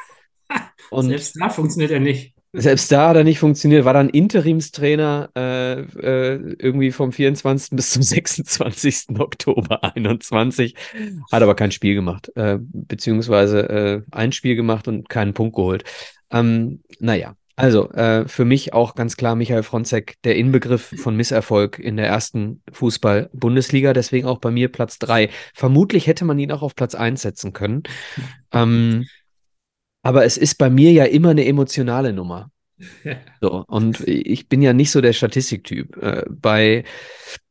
Selbst da funktioniert er nicht. Selbst da hat er nicht funktioniert, war dann Interimstrainer äh, äh, irgendwie vom 24. bis zum 26. Oktober 21, hat aber kein Spiel gemacht, äh, beziehungsweise äh, ein Spiel gemacht und keinen Punkt geholt. Ähm, naja, also äh, für mich auch ganz klar Michael Fronzek, der Inbegriff von Misserfolg in der ersten Fußball-Bundesliga, deswegen auch bei mir Platz drei. Vermutlich hätte man ihn auch auf Platz eins setzen können. Ähm, aber es ist bei mir ja immer eine emotionale Nummer. So, und ich bin ja nicht so der Statistiktyp. Äh, bei,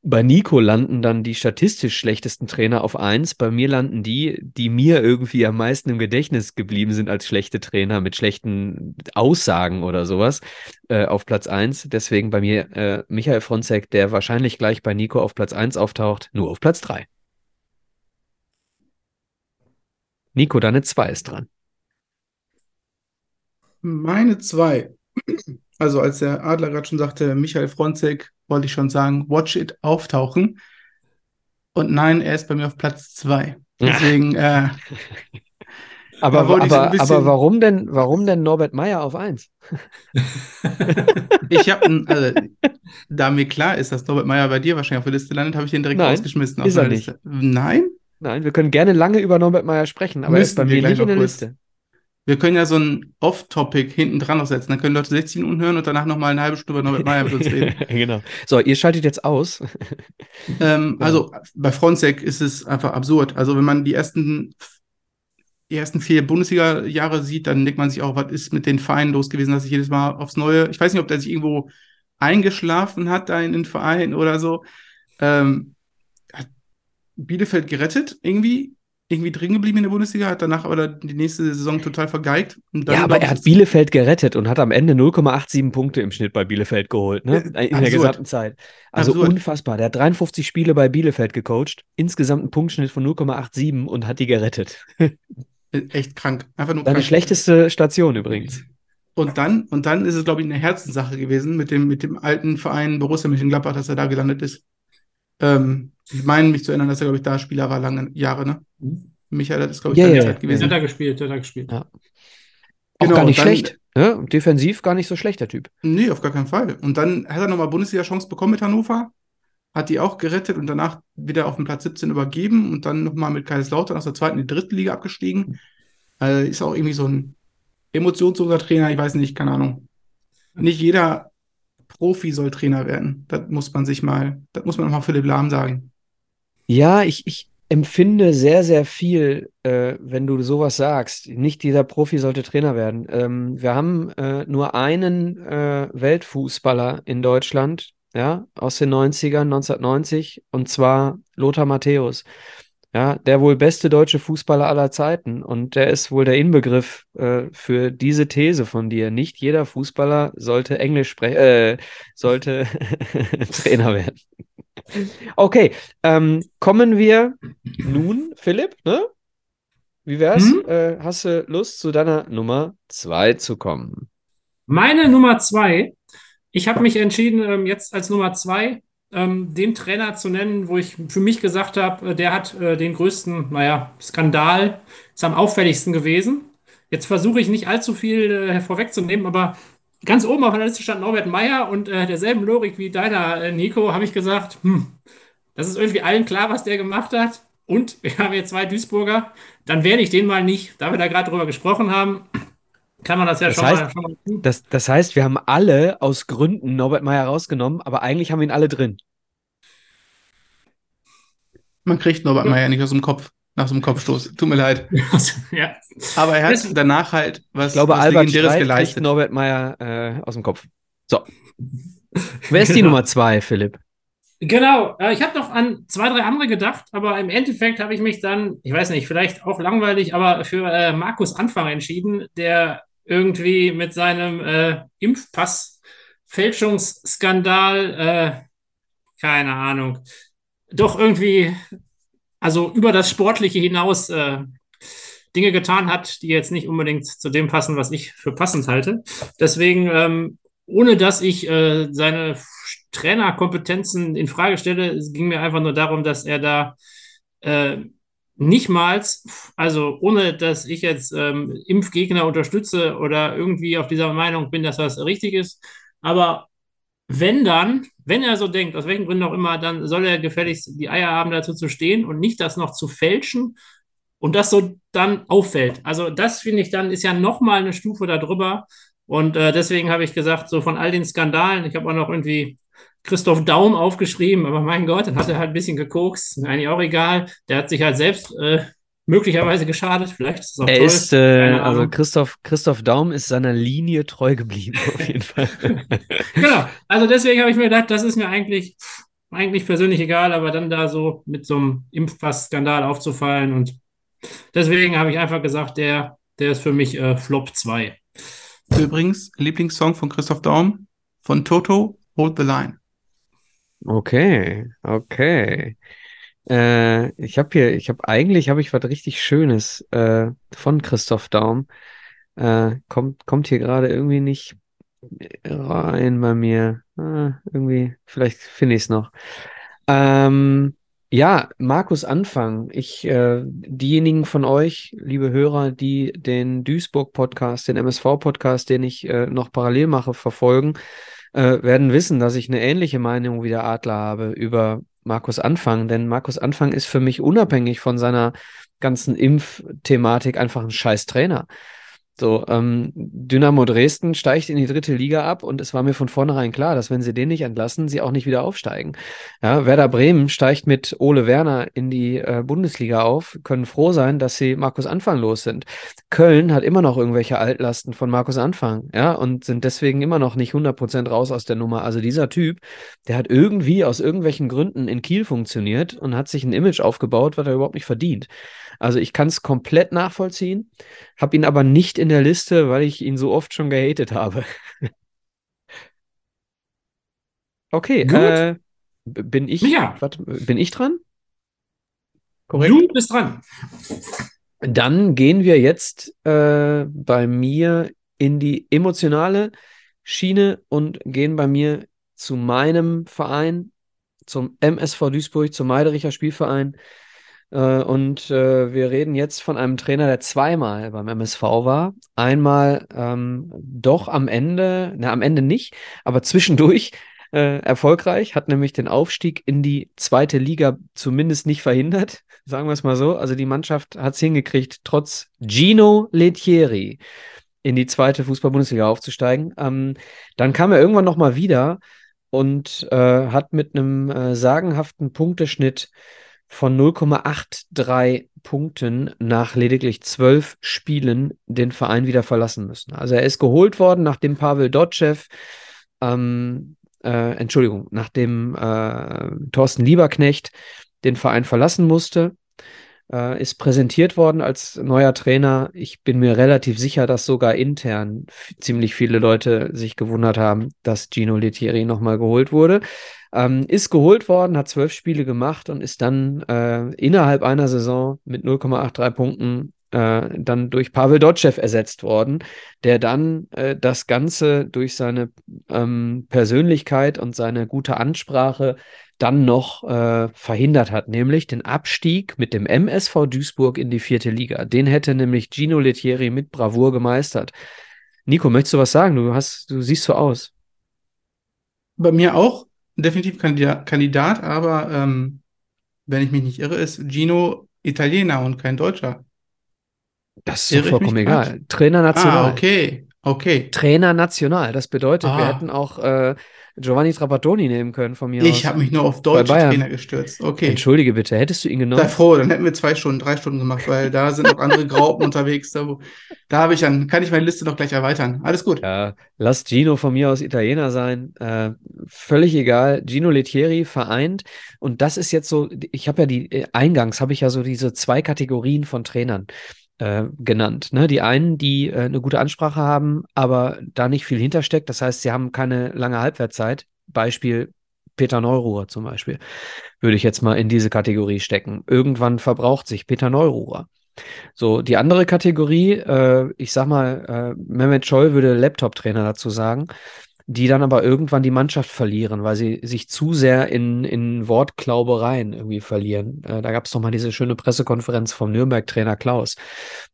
bei Nico landen dann die statistisch schlechtesten Trainer auf eins. Bei mir landen die, die mir irgendwie am meisten im Gedächtnis geblieben sind als schlechte Trainer mit schlechten Aussagen oder sowas, äh, auf Platz eins. Deswegen bei mir äh, Michael Fronzek, der wahrscheinlich gleich bei Nico auf Platz eins auftaucht, nur auf Platz drei. Nico, deine zwei ist dran. Meine zwei. Also als der Adler gerade schon sagte, Michael Fronzek, wollte ich schon sagen, Watch It auftauchen. Und nein, er ist bei mir auf Platz zwei. Deswegen. äh, aber, aber, bisschen... aber warum denn, warum denn Norbert Meyer auf eins? ich habe, also, da mir klar ist, dass Norbert Meyer bei dir wahrscheinlich auf der Liste landet, habe ich den direkt nein, rausgeschmissen. Ist er nicht. Nein? Nein, wir können gerne lange über Norbert Meyer sprechen, aber Müssen er ist bei mir nicht in der kurz. Liste. Wir können ja so ein Off-Topic hinten dran noch setzen. Dann können Leute 16 Minuten hören und danach nochmal eine halbe Stunde Norbert Meyer mit uns reden. genau. So, ihr schaltet jetzt aus. ähm, also bei Fronzek ist es einfach absurd. Also wenn man die ersten, die ersten vier Bundesliga-Jahre sieht, dann denkt man sich auch, was ist mit den Vereinen los gewesen, dass ich jedes Mal aufs Neue, ich weiß nicht, ob der sich irgendwo eingeschlafen hat da in den Verein oder so. Ähm, Bielefeld gerettet irgendwie irgendwie drin geblieben in der Bundesliga, hat danach aber die nächste Saison total vergeigt. Ja, aber er hat Bielefeld gerettet und hat am Ende 0,87 Punkte im Schnitt bei Bielefeld geholt, ne? in Absurd. der gesamten Zeit. Also Absurd. unfassbar. Der hat 53 Spiele bei Bielefeld gecoacht, insgesamt einen Punktschnitt von 0,87 und hat die gerettet. Echt krank. Einfach nur Seine krank. schlechteste Station übrigens. Und dann, und dann ist es, glaube ich, eine Herzenssache gewesen mit dem, mit dem alten Verein Borussia Mönchengladbach, dass er da gelandet ist. Ähm, ich meine mich zu erinnern, dass er, glaube ich, da Spieler war lange Jahre, ne? Mhm. Michael hat das, glaube ich, ja, ja. Zeit gewesen. Hat er gespielt, hat er gespielt. Ja. Auch genau, gar nicht dann, schlecht. Ne? Defensiv gar nicht so schlecht, der Typ. Nee, auf gar keinen Fall. Und dann hat er nochmal Bundesliga-Chance bekommen mit Hannover, hat die auch gerettet und danach wieder auf den Platz 17 übergeben und dann nochmal mit Kaiserslautern aus der zweiten in die dritte Liga abgestiegen. Also ist auch irgendwie so ein emotionsloser Trainer, ich weiß nicht, keine Ahnung. Nicht jeder Profi soll Trainer werden. Das muss man sich mal, das muss man nochmal Philipp Lahm sagen. Ja, ich, ich empfinde sehr, sehr viel, äh, wenn du sowas sagst. Nicht jeder Profi sollte Trainer werden. Ähm, wir haben äh, nur einen äh, Weltfußballer in Deutschland, ja, aus den 90ern, 1990, und zwar Lothar Matthäus. Ja, der wohl beste deutsche Fußballer aller Zeiten. Und der ist wohl der Inbegriff äh, für diese These von dir. Nicht jeder Fußballer sollte Englisch sprechen, äh, sollte Trainer werden. Okay, ähm, kommen wir nun, Philipp, ne? Wie wär's? Hm? Äh, hast du Lust, zu deiner Nummer zwei zu kommen? Meine Nummer zwei ich habe mich entschieden, ähm, jetzt als Nummer zwei ähm, den Trainer zu nennen, wo ich für mich gesagt habe, äh, der hat äh, den größten, naja, Skandal, ist am auffälligsten gewesen. Jetzt versuche ich nicht allzu viel äh, vorwegzunehmen, aber ganz oben auf der Liste stand Norbert Meyer und äh, derselben Logik wie deiner, äh, Nico, habe ich gesagt, hm, das ist irgendwie allen klar, was der gemacht hat. Und wir haben jetzt zwei Duisburger, dann werde ich den mal nicht, da wir da gerade drüber gesprochen haben, kann man das ja Das schon, heißt- mal, schon mal tun. Das, das heißt, wir haben alle aus Gründen Norbert Meyer rausgenommen, aber eigentlich haben wir ihn alle drin. Man kriegt Norbert Meyer nicht aus dem Kopf, nach so einem Kopfstoß. Tut mir leid. ja. Aber er hat Das- danach halt was, Ich glaube, was Albert Legendäres Streit geleistet. Norbert Meyer äh, aus dem Kopf. So. Wer ist die Nummer zwei, Philipp? Genau, äh, ich habe noch an zwei, drei andere gedacht, aber im Endeffekt habe ich mich dann, ich weiß nicht, vielleicht auch langweilig, aber für äh, Markus Anfang entschieden, der irgendwie mit seinem äh, Impfpass-Fälschungsskandal, äh, keine Ahnung, doch irgendwie, also über das Sportliche hinaus äh, Dinge getan hat, die jetzt nicht unbedingt zu dem passen, was ich für passend halte. Deswegen, ähm, ohne dass ich äh, seine Trainerkompetenzen in Frage stelle, es ging mir einfach nur darum, dass er da äh, nicht mal, also ohne dass ich jetzt ähm, Impfgegner unterstütze oder irgendwie auf dieser Meinung bin, dass das richtig ist, aber wenn dann, wenn er so denkt, aus welchen Gründen auch immer, dann soll er gefälligst die Eier haben, dazu zu stehen und nicht das noch zu fälschen und das so dann auffällt. Also das finde ich dann ist ja noch mal eine Stufe darüber und äh, deswegen habe ich gesagt, so von all den Skandalen, ich habe auch noch irgendwie Christoph Daum aufgeschrieben, aber mein Gott, dann hat er halt ein bisschen gekokst, eigentlich auch egal. Der hat sich halt selbst äh, möglicherweise geschadet, vielleicht ist es auch Er toll. ist, äh, also. Christoph, Christoph Daum ist seiner Linie treu geblieben, auf jeden Fall. Genau, also deswegen habe ich mir gedacht, das ist mir eigentlich, eigentlich persönlich egal, aber dann da so mit so einem Impfpass-Skandal aufzufallen und deswegen habe ich einfach gesagt, der, der ist für mich äh, Flop 2. Übrigens, Lieblingssong von Christoph Daum, von Toto, Hold the Line. Okay, okay. Äh, ich habe hier, ich habe eigentlich habe ich was richtig Schönes äh, von Christoph Daum. Äh, kommt, kommt hier gerade irgendwie nicht rein bei mir. Ah, irgendwie, vielleicht finde ich es noch. Ähm, ja, Markus Anfang. Ich, äh, diejenigen von euch, liebe Hörer, die den Duisburg-Podcast, den MSV-Podcast, den ich äh, noch parallel mache, verfolgen, äh, werden wissen, dass ich eine ähnliche Meinung wie der Adler habe über Markus Anfang. Denn Markus Anfang ist für mich unabhängig von seiner ganzen Impfthematik einfach ein scheiß Trainer. So, ähm, Dynamo Dresden steigt in die dritte Liga ab und es war mir von vornherein klar, dass wenn sie den nicht entlassen, sie auch nicht wieder aufsteigen. Ja, Werder Bremen steigt mit Ole Werner in die äh, Bundesliga auf, können froh sein, dass sie Markus Anfang los sind. Köln hat immer noch irgendwelche Altlasten von Markus Anfang, ja, und sind deswegen immer noch nicht 100% raus aus der Nummer. Also dieser Typ, der hat irgendwie aus irgendwelchen Gründen in Kiel funktioniert und hat sich ein Image aufgebaut, was er überhaupt nicht verdient. Also ich kann es komplett nachvollziehen, habe ihn aber nicht in der Liste, weil ich ihn so oft schon gehatet habe. Okay, äh, bin ich, Ja. warte, bin ich dran? Korrekt. Du bist dran. Dann gehen wir jetzt äh, bei mir in die emotionale Schiene und gehen bei mir zu meinem Verein, zum MSV Duisburg, zum Meidericher Spielverein. Äh, und äh, wir reden jetzt von einem Trainer, der zweimal beim MSV war. Einmal ähm, doch am Ende, na, am Ende nicht, aber zwischendurch äh, erfolgreich, hat nämlich den Aufstieg in die zweite Liga zumindest nicht verhindert, sagen wir es mal so. Also die Mannschaft hat es hingekriegt, trotz Gino Lettieri in die zweite Fußball-Bundesliga aufzusteigen. Ähm, dann kam er irgendwann nochmal wieder und äh, hat mit einem äh, sagenhaften Punkteschnitt von 0,83 Punkten nach lediglich zwölf Spielen den Verein wieder verlassen müssen. Also er ist geholt worden, nachdem Pavel Dotschew, ähm, äh, Entschuldigung, nachdem äh, Thorsten Lieberknecht den Verein verlassen musste, äh, ist präsentiert worden als neuer Trainer. Ich bin mir relativ sicher, dass sogar intern ziemlich viele Leute sich gewundert haben, dass Gino Lettieri nochmal geholt wurde. Ähm, ist geholt worden, hat zwölf Spiele gemacht und ist dann äh, innerhalb einer Saison mit 0,83 Punkten äh, dann durch Pavel Dotschew ersetzt worden, der dann äh, das Ganze durch seine ähm, Persönlichkeit und seine gute Ansprache dann noch äh, verhindert hat, nämlich den Abstieg mit dem MSV Duisburg in die vierte Liga. Den hätte nämlich Gino Lettieri mit Bravour gemeistert. Nico, möchtest du was sagen? Du hast, du siehst so aus. Bei mir auch definitiv Kandidat, aber ähm, wenn ich mich nicht irre, ist Gino Italiener und kein Deutscher. Das ist doch vollkommen egal. Trainer national. Ah, okay, okay. Trainer national. Das bedeutet, Ah. wir hätten auch äh, Giovanni Trapattoni nehmen können von mir Ich habe mich nur auf deutsche. Trainer gestürzt. Okay. Entschuldige bitte, hättest du ihn Sei genommen? froh, dann hätten wir zwei Stunden, drei Stunden gemacht, weil da sind noch andere Graupen unterwegs. Da, wo- da habe ich dann, kann ich meine Liste noch gleich erweitern. Alles gut. Ja, lass Gino von mir aus Italiener sein. Äh, völlig egal. Gino Lettieri vereint. Und das ist jetzt so, ich habe ja die, äh, eingangs habe ich ja so diese zwei Kategorien von Trainern äh, genannt. Ne? Die einen, die äh, eine gute Ansprache haben, aber da nicht viel hintersteckt. Das heißt, sie haben keine lange Halbwertzeit. Beispiel Peter Neururer zum Beispiel. Würde ich jetzt mal in diese Kategorie stecken. Irgendwann verbraucht sich Peter Neururer. So, die andere Kategorie, äh, ich sag mal, äh, Mehmet Scholl würde Laptop-Trainer dazu sagen, die dann aber irgendwann die Mannschaft verlieren, weil sie sich zu sehr in, in Wortklaubereien irgendwie verlieren. Äh, da gab es noch mal diese schöne Pressekonferenz vom Nürnberg-Trainer Klaus,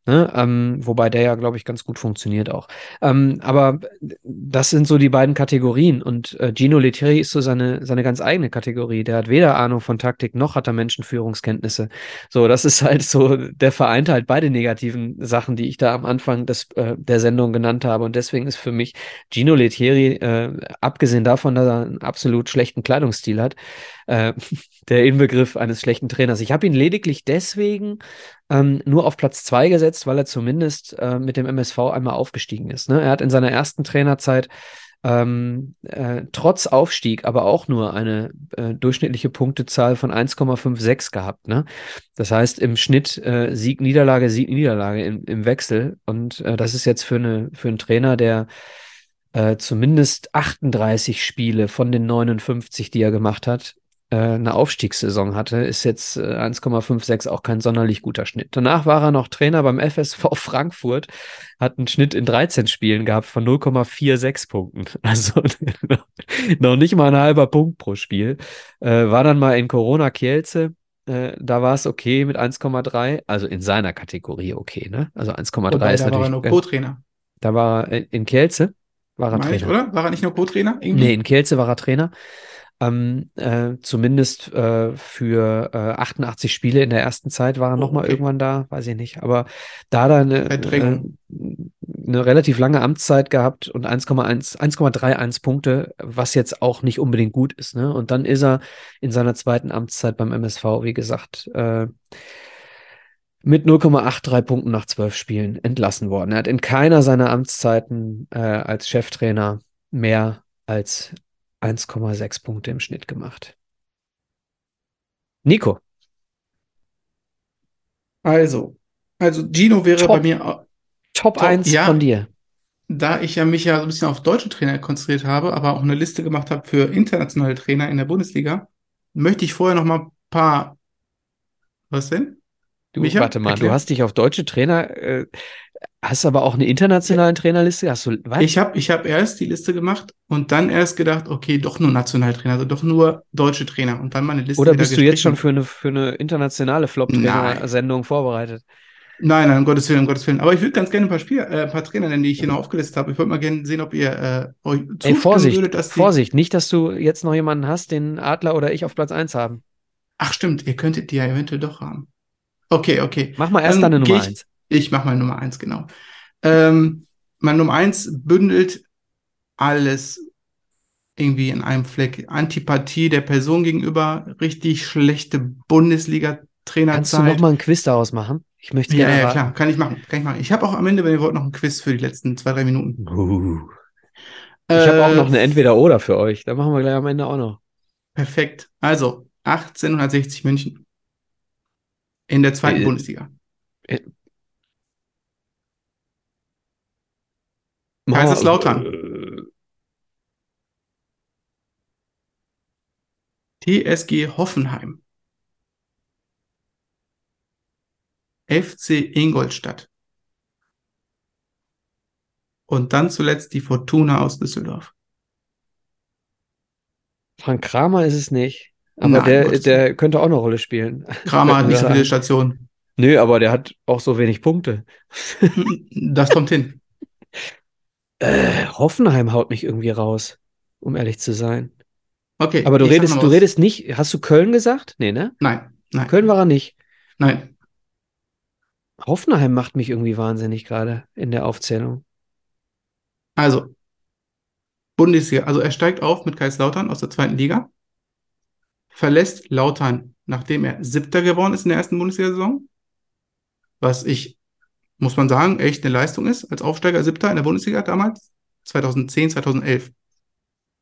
ne? ähm, wobei der ja, glaube ich, ganz gut funktioniert auch. Ähm, aber das sind so die beiden Kategorien und äh, Gino Lettieri ist so seine, seine ganz eigene Kategorie. Der hat weder Ahnung von Taktik noch hat er Menschenführungskenntnisse. So, das ist halt so, der vereint halt beide negativen Sachen, die ich da am Anfang des, äh, der Sendung genannt habe. Und deswegen ist für mich Gino Lettieri, äh, abgesehen davon, dass er einen absolut schlechten Kleidungsstil hat, äh, der Inbegriff eines schlechten Trainers. Ich habe ihn lediglich deswegen ähm, nur auf Platz zwei gesetzt, weil er zumindest äh, mit dem MSV einmal aufgestiegen ist. Ne? Er hat in seiner ersten Trainerzeit ähm, äh, trotz Aufstieg aber auch nur eine äh, durchschnittliche Punktezahl von 1,56 gehabt. Ne? Das heißt im Schnitt äh, Sieg, Niederlage, Sieg, Niederlage im, im Wechsel. Und äh, das ist jetzt für, eine, für einen Trainer, der äh, zumindest 38 Spiele von den 59, die er gemacht hat, äh, eine Aufstiegssaison hatte, ist jetzt äh, 1,56 auch kein sonderlich guter Schnitt. Danach war er noch Trainer beim FSV Frankfurt, hat einen Schnitt in 13 Spielen gehabt von 0,46 Punkten. Also noch nicht mal ein halber Punkt pro Spiel. Äh, war dann mal in Corona Kielce. Äh, da war es okay mit 1,3, also in seiner Kategorie okay, ne? Also 1,3 Wobei, ist da war er natürlich. nur ganz- Co-Trainer. da war er in Kielce, war er ich, Trainer. oder? War er nicht nur Co-Trainer? Nee, in Kielce war er Trainer. Ähm, äh, zumindest äh, für äh, 88 Spiele in der ersten Zeit war er Oh, nochmal okay. irgendwann da, weiß ich nicht. Aber da hat er eine, äh, eine relativ lange Amtszeit gehabt und 1,1, 1,31 Punkte, was jetzt auch nicht unbedingt gut ist. Ne? Und dann ist er in seiner zweiten Amtszeit beim MSV, wie gesagt, äh, mit 0,83 Punkten nach zwölf Spielen entlassen worden. Er hat in keiner seiner Amtszeiten äh, als Cheftrainer mehr als 1,6 Punkte im Schnitt gemacht. Nico, Also, also Gino wäre Top. bei mir, au- Top Top, 1 ja. von dir. da ich ja mich ja so ein bisschen auf deutsche Trainer konzentriert habe, aber auch eine Liste gemacht habe für internationale Trainer in der Bundesliga, möchte ich vorher noch mal ein paar. Was denn? Du, Micha, warte mal, erklär. du hast dich auf deutsche Trainer, äh, hast aber auch eine internationale Trainerliste. Hast du, was? Ich habe ich hab erst die Liste gemacht und dann erst gedacht, okay, doch nur Nationaltrainer, also doch nur deutsche Trainer und dann meine Liste Oder bist du jetzt schon für eine, für eine internationale Flop-Trainer-Sendung vorbereitet? Nein, nein, um Gottes Willen, um Gottes Willen. Aber ich würde ganz gerne ein paar Spieler, äh, ein paar Trainer nennen, die ich hier noch aufgelistet habe. Ich würde mal gerne sehen, ob ihr äh, euch Ey, Vorsicht, würdet, dass die. Vorsicht, nicht, dass du jetzt noch jemanden hast, den Adler oder ich auf Platz 1 haben. Ach stimmt, ihr könntet die ja eventuell doch haben. Okay, okay. Mach mal erst Dann deine geh Nummer ich- 1. Ich mache mal Nummer eins, genau. Ähm, mein Nummer eins bündelt alles irgendwie in einem Fleck. Antipathie der Person gegenüber, richtig schlechte Kannst du noch Bundesliga-Trainerzeit. mal ein Quiz daraus machen? Ich möchte Ja, gerne ja, raten. klar, kann ich machen, kann ich machen. Ich habe auch am Ende, wenn ihr wollt, noch ein Quiz für die letzten zwei, drei Minuten. Uh. Ich habe auch Äh, noch eine Entweder-Oder für euch. Da machen wir gleich am Ende auch noch. Perfekt. Also, 1860 München. In der zweiten Äh, Bundesliga. Wir- Kaiserslautern. Äh, TSG Hoffenheim. FC Ingolstadt. Und dann zuletzt die Fortuna aus Düsseldorf. Frank Kramer ist es nicht. Aber Nein, der, der könnte auch eine Rolle spielen. Kramer hat nicht so viele. Stationen. Nö, aber der hat auch so wenig Punkte. Das kommt hin. Äh, Hoffenheim haut mich irgendwie raus, um ehrlich zu sein. Okay. Aber du redest, du redest nicht, hast du Köln gesagt? Nee, ne? Nein, nein, Köln war er nicht. nein. Hoffenheim macht mich irgendwie wahnsinnig gerade in der Aufzählung. Also, Bundesliga. Also er steigt auf mit Kaiserslautern aus der zweiten Liga, verlässt Lautern, nachdem er Siebter geworden ist in der ersten Bundesliga-Saison, was ich, muss man sagen, echt eine Leistung ist, als Aufsteiger Siebter in der Bundesliga damals, 2010, 2011.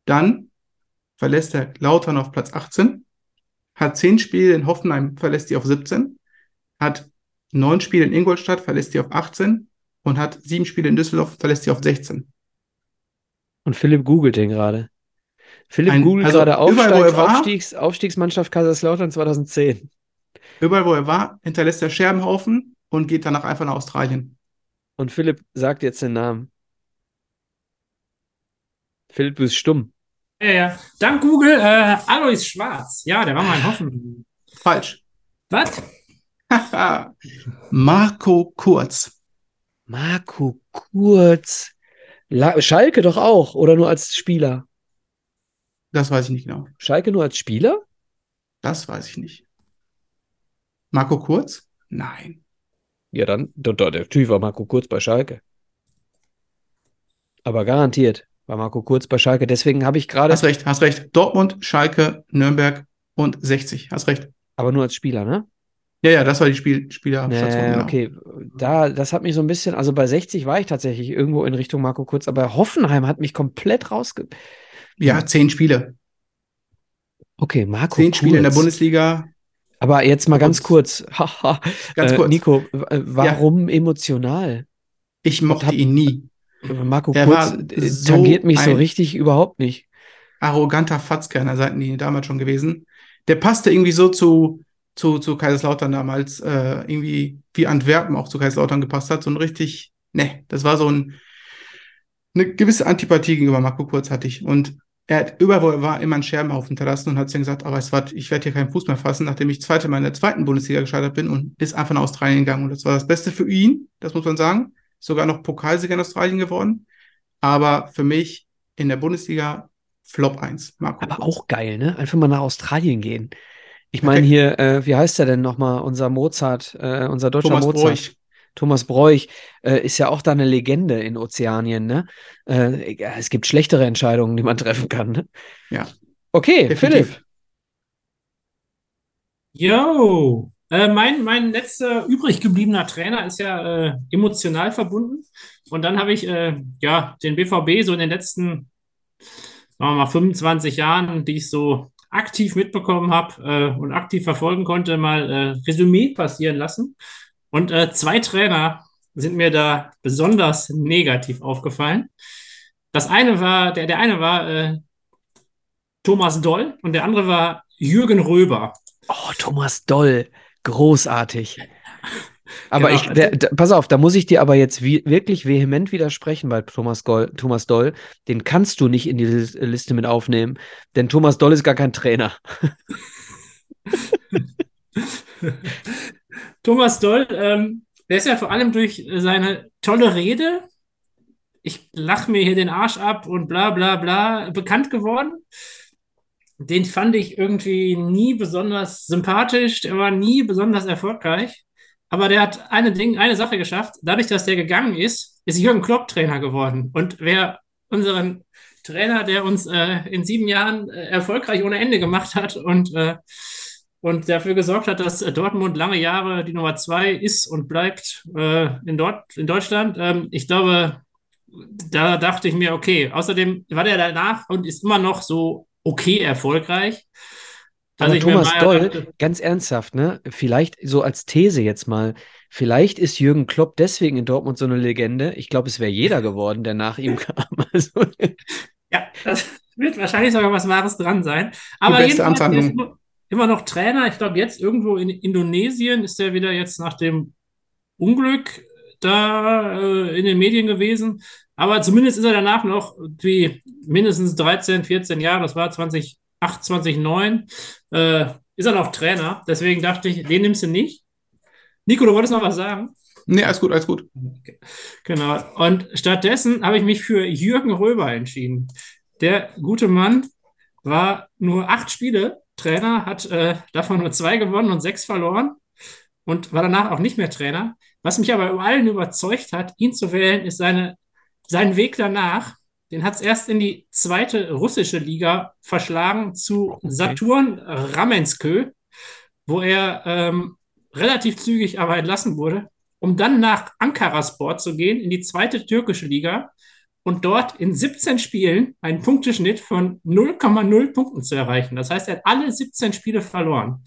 Dann verlässt er Lautern auf Platz 18, hat zehn Spiele in Hoffenheim, verlässt die auf 17, hat neun Spiele in Ingolstadt, verlässt die auf 18 und hat sieben Spiele in Düsseldorf, verlässt die auf 16. Und Philipp googelt den gerade. Philipp Ein- googelt also gerade er war- Aufstiegs, Aufstiegsmannschaft Kaiserslautern 2010. Überall, wo er war, hinterlässt er Scherbenhaufen und geht danach einfach nach Australien. Und Philipp sagt jetzt den Namen. Philipp, du bist stumm. Ja, ja. Dank Google, äh, Alois Schwarz. Ja, der war mal in Hoffenheim. Falsch. Was? Marco Kurz. Marco Kurz. La Schalke doch auch, oder nur als Spieler? Das weiß ich nicht genau. Schalke nur als Spieler? Das weiß ich nicht. Marco Kurz? Nein. Ja, dann, da, da, der Typ war Marco Kurz bei Schalke. Aber garantiert war Marco Kurz bei Schalke. Deswegen habe ich gerade, Hast recht, hast recht. Dortmund, Schalke, Nürnberg und 60. Hast recht. aber nur als Spieler, ne? Ja, ja, das war die Spiel Spielerstation, Nee, genau. okay, da, das hat mich so ein bisschen, also bei 60 war ich tatsächlich irgendwo in Richtung Marco Kurz, aber Hoffenheim hat mich komplett rausge... Ja, zehn Spiele. Okay, Marco Zehn Spiele in der Kurz. Bundesliga. Aber jetzt mal ganz Kurz. kurz, Ganz äh, kurz. Nico, äh, warum emotional? Ich mochte hab- ihn nie. Marco Er Kurz äh, so tangiert mich so richtig überhaupt nicht. arroganter Fatzke an der Seitenlinie damals schon gewesen. Der passte irgendwie so zu, zu, zu Kaiserslautern damals, äh, irgendwie wie Antwerpen auch zu Kaiserslautern gepasst hat. So ein richtig, ne, das war so ein, eine gewisse Antipathie gegenüber Marco Kurz hatte ich. Und er hat überall, er war, immer einen Scherbenhaufen hinterlassen und hat dann gesagt, aber es war, ich werde hier keinen Fuß mehr fassen, nachdem ich zweite Mal in der zweiten Bundesliga gescheitert bin und ist einfach nach Australien gegangen. Und das war das Beste für ihn, das muss man sagen. Sogar noch Pokalsieger in Australien geworden. Aber für mich in der Bundesliga Flop 1, Marco Aber auch geil, ne? Einfach mal nach Australien gehen. Ich meine hier, äh, wie heißt der denn nochmal, unser Mozart, äh, unser deutscher Thomas Mozart? Broich. Thomas Broich äh, ist ja auch da eine Legende in Ozeanien, ne? Äh, es gibt schlechtere Entscheidungen, die man treffen kann, ne? Ja. Okay, Definitiv. Philipp. Yo, äh, mein, mein letzter übrig gebliebener Trainer ist ja äh, emotional verbunden. Und dann habe ich äh, ja den BVB so in den letzten, sagen wir mal, 25 Jahren, die ich so aktiv mitbekommen habe äh, und aktiv verfolgen konnte, mal äh, Resümee passieren lassen. Und äh, zwei Trainer sind mir da besonders negativ aufgefallen. Das eine war, der, der eine war äh, Thomas Doll und der andere war Jürgen Röber. Oh, Thomas Doll, großartig. Aber Genau. ich, der, da, pass auf, da muss ich dir aber jetzt wie, wirklich vehement widersprechen bei Thomas, Goll, Thomas Doll. Den kannst du nicht in die Lis- Liste mit aufnehmen, denn Thomas Doll ist gar kein Trainer. Thomas Doll, ähm, der ist ja vor allem durch seine tolle Rede, ich lach mir hier den Arsch ab und bla bla bla, bekannt geworden. Den fand ich irgendwie nie besonders sympathisch, der war nie besonders erfolgreich. Aber der hat eine Ding, eine Sache geschafft. Dadurch, dass der gegangen ist, ist Jürgen Klopp Trainer geworden. Und wer unseren Trainer, der uns äh, in sieben Jahren äh, erfolgreich ohne Ende gemacht hat und, äh, und dafür gesorgt hat, dass äh, Dortmund lange Jahre die Nummer zwei ist und bleibt äh, in, Dort in Deutschland. Ähm, ich glaube, da dachte ich mir, okay, außerdem war der danach und ist immer noch so okay erfolgreich. mir Thomas Doll, dachte, ganz ernsthaft, ne? Vielleicht so als These jetzt mal, vielleicht ist Jürgen Klopp deswegen in Dortmund so eine Legende. Ich glaube, es wäre jeder geworden, der nach ihm kam. Also, Ja, das wird wahrscheinlich sogar was Wahres dran sein. Aber beste der ist Amtshandlung. Immer, noch Trainer. Ich glaube, jetzt irgendwo in Indonesien ist er wieder jetzt nach dem Unglück da äh, in den Medien gewesen. Aber zumindest ist er danach noch wie mindestens 13, 14 Jahre, das war 2008, 2009, äh, ist er noch Trainer. Deswegen dachte ich, den nimmst du nicht. Nico, du wolltest noch was sagen? Nee, alles gut, alles gut. Genau. Und stattdessen habe ich mich für Jürgen Röber entschieden. Der gute Mann war nur acht Spiele Trainer, hat äh, davon nur zwei gewonnen und sechs verloren und war danach auch nicht mehr Trainer. Was mich aber über allen überzeugt hat, ihn zu wählen, ist seine, sein Weg danach. Den hat es erst in die zweite russische Liga verschlagen zu. Saturn Ramenskö, wo er ähm, relativ zügig aber entlassen wurde, um dann nach Ankara Sport zu gehen, in die zweite türkische Liga und dort in 17 Spielen einen Punkteschnitt von 0,0 Punkten zu erreichen. Das heißt, er hat alle 17 Spiele verloren,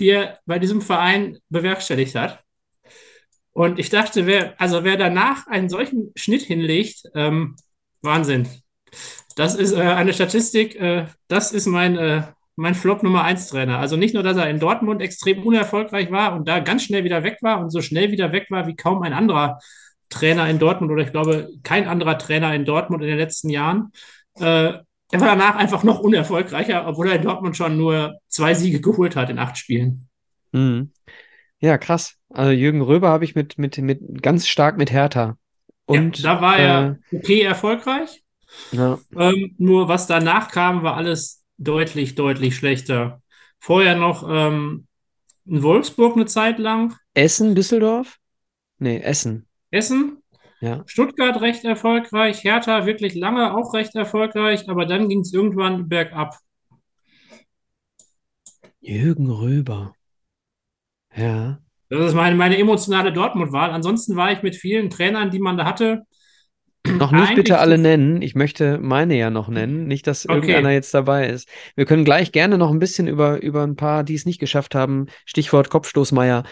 die er bei diesem Verein bewerkstelligt hat. Und ich dachte, wer, also wer danach einen solchen Schnitt hinlegt, ähm, Wahnsinn. Das ist äh, eine Statistik, äh, das ist mein, äh, mein Flop Nummer 1 Trainer. Also nicht nur, dass er in Dortmund extrem unerfolgreich war und da ganz schnell wieder weg war und so schnell wieder weg war wie kaum ein anderer Trainer in Dortmund oder ich glaube kein anderer Trainer in Dortmund in den letzten Jahren. Äh, er war danach einfach noch unerfolgreicher, obwohl er in Dortmund schon nur zwei Siege geholt hat in acht Spielen. Mhm. Ja, krass. Also Jürgen Röber habe ich mit, mit, mit ganz stark mit Hertha. Und ja, da war er äh, okay erfolgreich. Ja. Ähm, nur was danach kam, war alles deutlich, deutlich schlechter. Vorher noch ähm, in Wolfsburg eine Zeit lang. Essen, Düsseldorf? Nee, Essen. Essen. Ja. Stuttgart recht erfolgreich, Hertha wirklich lange auch recht erfolgreich, aber dann ging es irgendwann bergab. Jürgen Röber. Ja. Das ist meine, meine emotionale Dortmund-Wahl. Ansonsten war ich mit vielen Trainern, die man da hatte. Noch nicht bitte alle nennen. Ich möchte meine ja noch nennen. Nicht, dass okay. irgendeiner jetzt dabei ist. Wir können gleich gerne noch ein bisschen über, über ein paar, die es nicht geschafft haben. Stichwort Kopfstoßmeier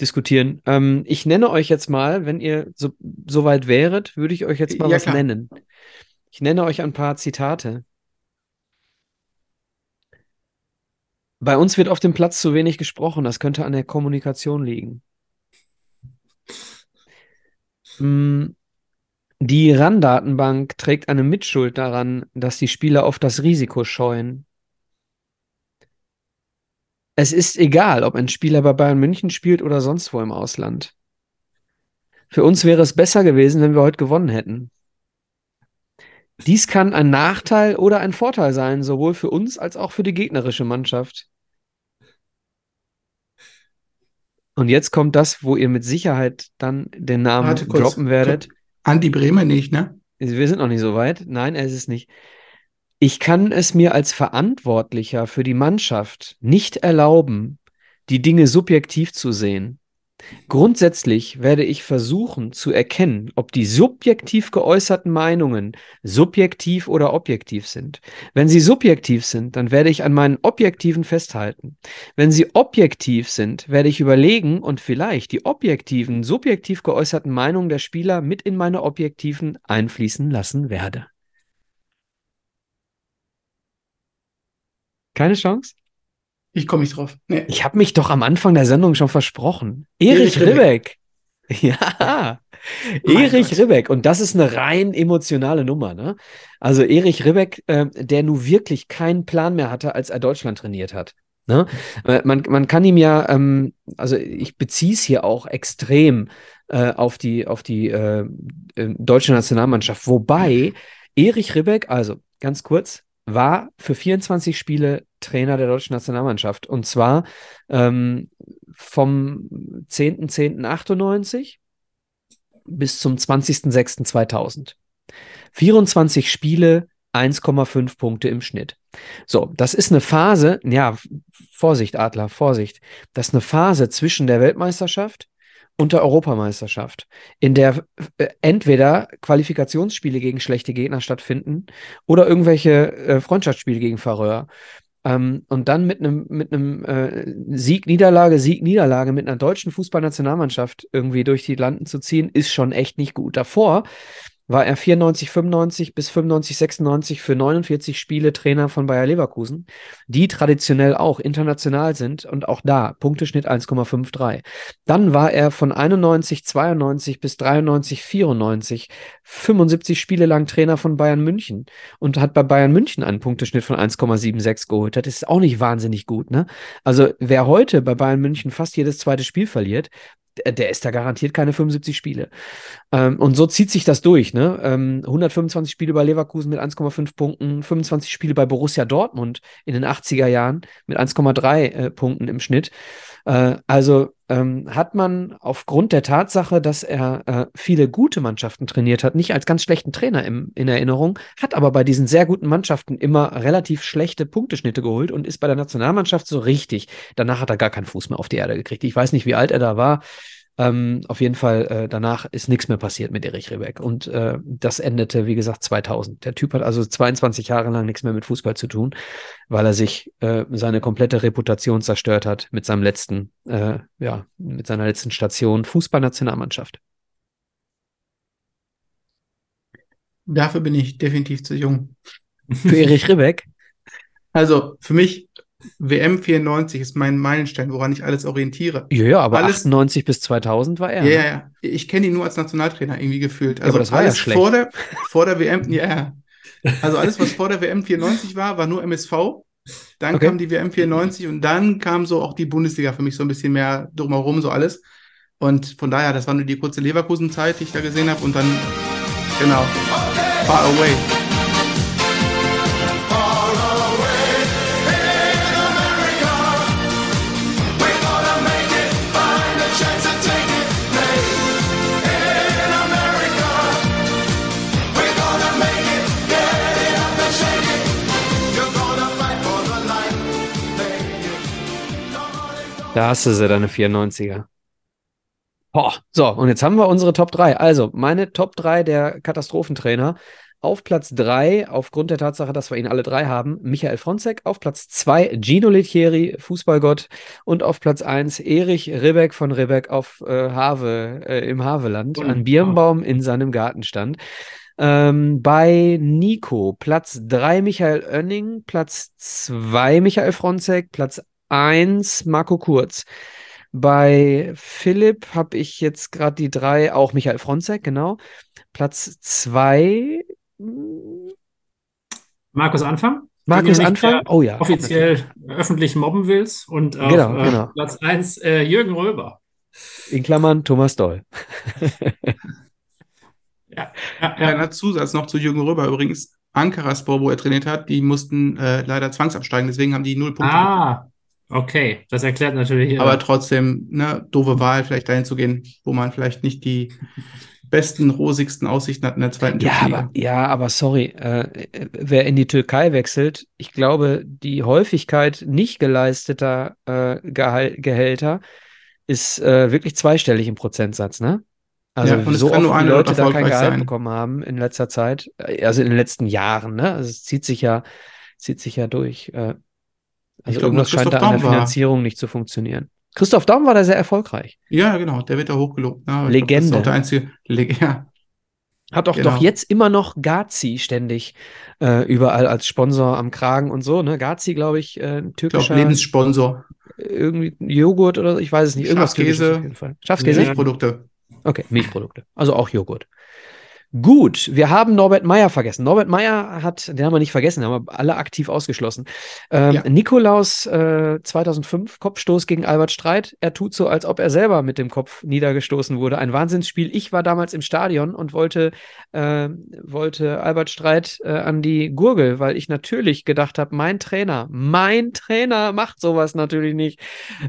diskutieren. Ähm, ich nenne euch jetzt mal, wenn ihr so, so weit wäret, würde ich euch jetzt mal ja, was klar. nennen. Ich nenne euch ein paar Zitate. Bei uns wird auf dem Platz zu wenig gesprochen. Das könnte an der Kommunikation liegen. Hm, die RAN-Datenbank trägt eine Mitschuld daran, dass die Spieler oft das Risiko scheuen. Es ist egal, ob ein Spieler bei Bayern München spielt oder sonst wo im Ausland. Für uns wäre es besser gewesen, wenn wir heute gewonnen hätten. Dies kann ein Nachteil oder ein Vorteil sein, sowohl für uns als auch für die gegnerische Mannschaft. Und jetzt kommt das, wo ihr mit Sicherheit dann den Namen Warte, droppen werdet. Andi Bremer nicht, ne? Wir sind noch nicht so weit. Nein, er ist es nicht. Ich kann es mir als Verantwortlicher für die Mannschaft nicht erlauben, die Dinge subjektiv zu sehen. Grundsätzlich werde ich versuchen zu erkennen, ob die subjektiv geäußerten Meinungen subjektiv oder objektiv sind. Wenn sie subjektiv sind, dann werde ich an meinen objektiven festhalten. Wenn sie objektiv sind, werde ich überlegen und vielleicht die objektiven, subjektiv geäußerten Meinungen der Spieler mit in meine objektiven einfließen lassen werde. Keine Chance? Ich komme nicht drauf. Nee. Ich habe mich doch am Anfang der Sendung schon versprochen. Erich, Ribbeck. Ja. Erich Ribbeck. Und das ist eine rein emotionale Nummer. Ne? Also Erich Ribbeck, äh, der nun wirklich keinen Plan mehr hatte, als er Deutschland trainiert hat. Ne? Äh, man, man kann ihm ja, ähm, also ich beziehe es hier auch extrem äh, auf die, auf die äh, äh deutsche Nationalmannschaft. Wobei Erich Ribbeck, also ganz kurz, war für 24 Spiele Trainer der deutschen Nationalmannschaft. Und zwar ähm, vom 10.10.98 bis zum 20.06.2000. 24 Spiele, 1,5 Punkte im Schnitt. So, das ist eine Phase, ja, Vorsicht, Adler, Vorsicht. Das ist eine Phase zwischen der Weltmeisterschaft und der Europameisterschaft, in der äh, entweder Qualifikationsspiele gegen schlechte Gegner stattfinden oder irgendwelche äh, Freundschaftsspiele gegen Färöer. Ähm, und dann mit einem mit einem äh, Sieg, Niederlage, Sieg, Niederlage mit einer deutschen Fußballnationalmannschaft irgendwie durch die Landen zu ziehen, ist schon echt nicht gut. Davor war er 94, 95 bis 95, 96 für 49 Spiele Trainer von Bayer Leverkusen, die traditionell auch international sind und auch da Punkteschnitt 1,53. Dann war er von 91, 92 bis 93, 94 75 Spiele lang Trainer von Bayern München und hat bei Bayern München einen Punkteschnitt von 1,76 geholt. Das ist auch nicht wahnsinnig gut, ne? Also wer heute bei Bayern München fast jedes zweite Spiel verliert, der, der ist da garantiert keine 75 Spiele. Ähm, und so zieht sich das durch. Ne? Ähm, 125 Spiele bei Leverkusen mit 1,5 Punkten, 25 Spiele bei Borussia Dortmund in den 80er Jahren mit 1,3 äh, Punkten im Schnitt. Äh, also ähm, hat man aufgrund der Tatsache, dass er äh, viele gute Mannschaften trainiert hat, nicht als ganz schlechten Trainer im, in Erinnerung, hat aber bei diesen sehr guten Mannschaften immer relativ schlechte Punkteschnitte geholt und ist bei der Nationalmannschaft so richtig. Danach hat er gar keinen Fuß mehr auf die Erde gekriegt. Ich weiß nicht, wie alt er da war. Ähm, auf jeden Fall, äh, danach ist nichts mehr passiert mit Erich Rebeck. Und äh, das endete, wie gesagt, 2000. Der Typ hat also 22 Jahre lang nichts mehr mit Fußball zu tun, weil er sich äh, seine komplette Reputation zerstört hat mit seinem letzten, äh, ja, mit seiner letzten Station Fußballnationalmannschaft. Dafür bin ich definitiv zu jung. Für Erich Rebeck? Also für mich WM 94 ist mein Meilenstein, woran ich alles orientiere. Ja, ja aber Alles- 98 bis 2000 war er. Ja, ne? ja, ja. Ich kenne ihn nur als Nationaltrainer irgendwie gefühlt. Ja, Also aber das war ja schlecht. vor der, vor der WM, ja, ja. Also alles, was vor der WM 94 war, war nur MSV. Dann Okay. kam die WM 94 und dann kam so auch die Bundesliga für mich so ein bisschen mehr drumherum, so alles. Und von daher, das war nur die kurze Leverkusen-Zeit, die ich da gesehen habe. Und dann, genau, far away. Da hast du sie, deine 94er. Boah, so, und jetzt haben wir unsere Top 3. Also, meine Top 3 der Katastrophentrainer. Auf Platz 3, aufgrund der Tatsache, dass wir ihn alle drei haben, Michael Fronzek. Auf Platz 2, Gino Lettieri, Fußballgott. Und auf Platz 1, Erich Ribbeck von Ribbeck auf äh, Have, äh, im Haveland, an Birnbaum in seinem Garten stand. Ähm, bei Nico, Platz 3 Michael Oenning, Platz 2 Michael Fronzek, Platz 1 Marco Kurz. Bei Philipp habe ich jetzt gerade die drei, auch Michael Fronzek, genau. Platz 2 Markus Anfang. Markus Anfang. Oh ja. Offiziell öffentlich mobben willst. Und auf Genau, äh, genau. Platz 1 äh, Jürgen Röber. In Klammern Thomas Doll. Ja, ja, Kleiner ja. Zusatz noch zu Jürgen Röber übrigens. Ankaraspor, wo er trainiert hat, die mussten äh, leider zwangsabsteigen, deswegen haben die null Punkte. Ah, okay. Das erklärt natürlich. äh, Aber trotzdem, ne, doofe Wahl, vielleicht dahin zu gehen, wo man vielleicht nicht die besten, rosigsten Aussichten hat in der zweiten Ja, türkischen aber, ja, aber sorry, äh, wer in die Türkei wechselt, ich glaube, die Häufigkeit nicht geleisteter äh, Gehal Gehälter ist äh, wirklich zweistellig im Prozentsatz, ne? Also Ja, und es so kann oft nur einer Leute da kein Gehalt sein. bekommen haben in letzter Zeit, äh, also in den letzten Jahren, ne? Also es zieht sich ja, zieht sich ja durch. Also glaub, irgendwas scheint da an der Daum war- Finanzierung nicht zu funktionieren. Christoph Daum war da sehr erfolgreich. Ja, genau, der wird da hochgelobt. Ne? Glaub, das ist Legende. auch der einzige. Leg ja, Hat auch Genau. doch jetzt immer noch Gazi ständig äh, überall als Sponsor am Kragen und so, ne? Gazi, glaube ich, äh, ein ich glaube, türkischer Lebenssponsor. irgendwie Joghurt oder so, ich weiß es nicht, irgendwas Schafskäse. Auf jeden Fall. Schafskäse? Ja. Milchprodukte. Okay, Milchprodukte. Also auch Joghurt. Gut, wir haben Norbert Meyer vergessen. Norbert Meyer hat, den haben wir nicht vergessen, den haben wir alle aktiv ausgeschlossen. Ähm, Ja. Nikolaus äh, 2005, Kopfstoß gegen Albert Streit. Er tut so, als ob er selber mit dem Kopf niedergestoßen wurde. Ein Wahnsinnsspiel. Ich war damals im Stadion und wollte, äh, wollte Albert Streit äh, an die Gurgel, weil ich natürlich gedacht habe, mein Trainer, mein Trainer macht sowas natürlich nicht.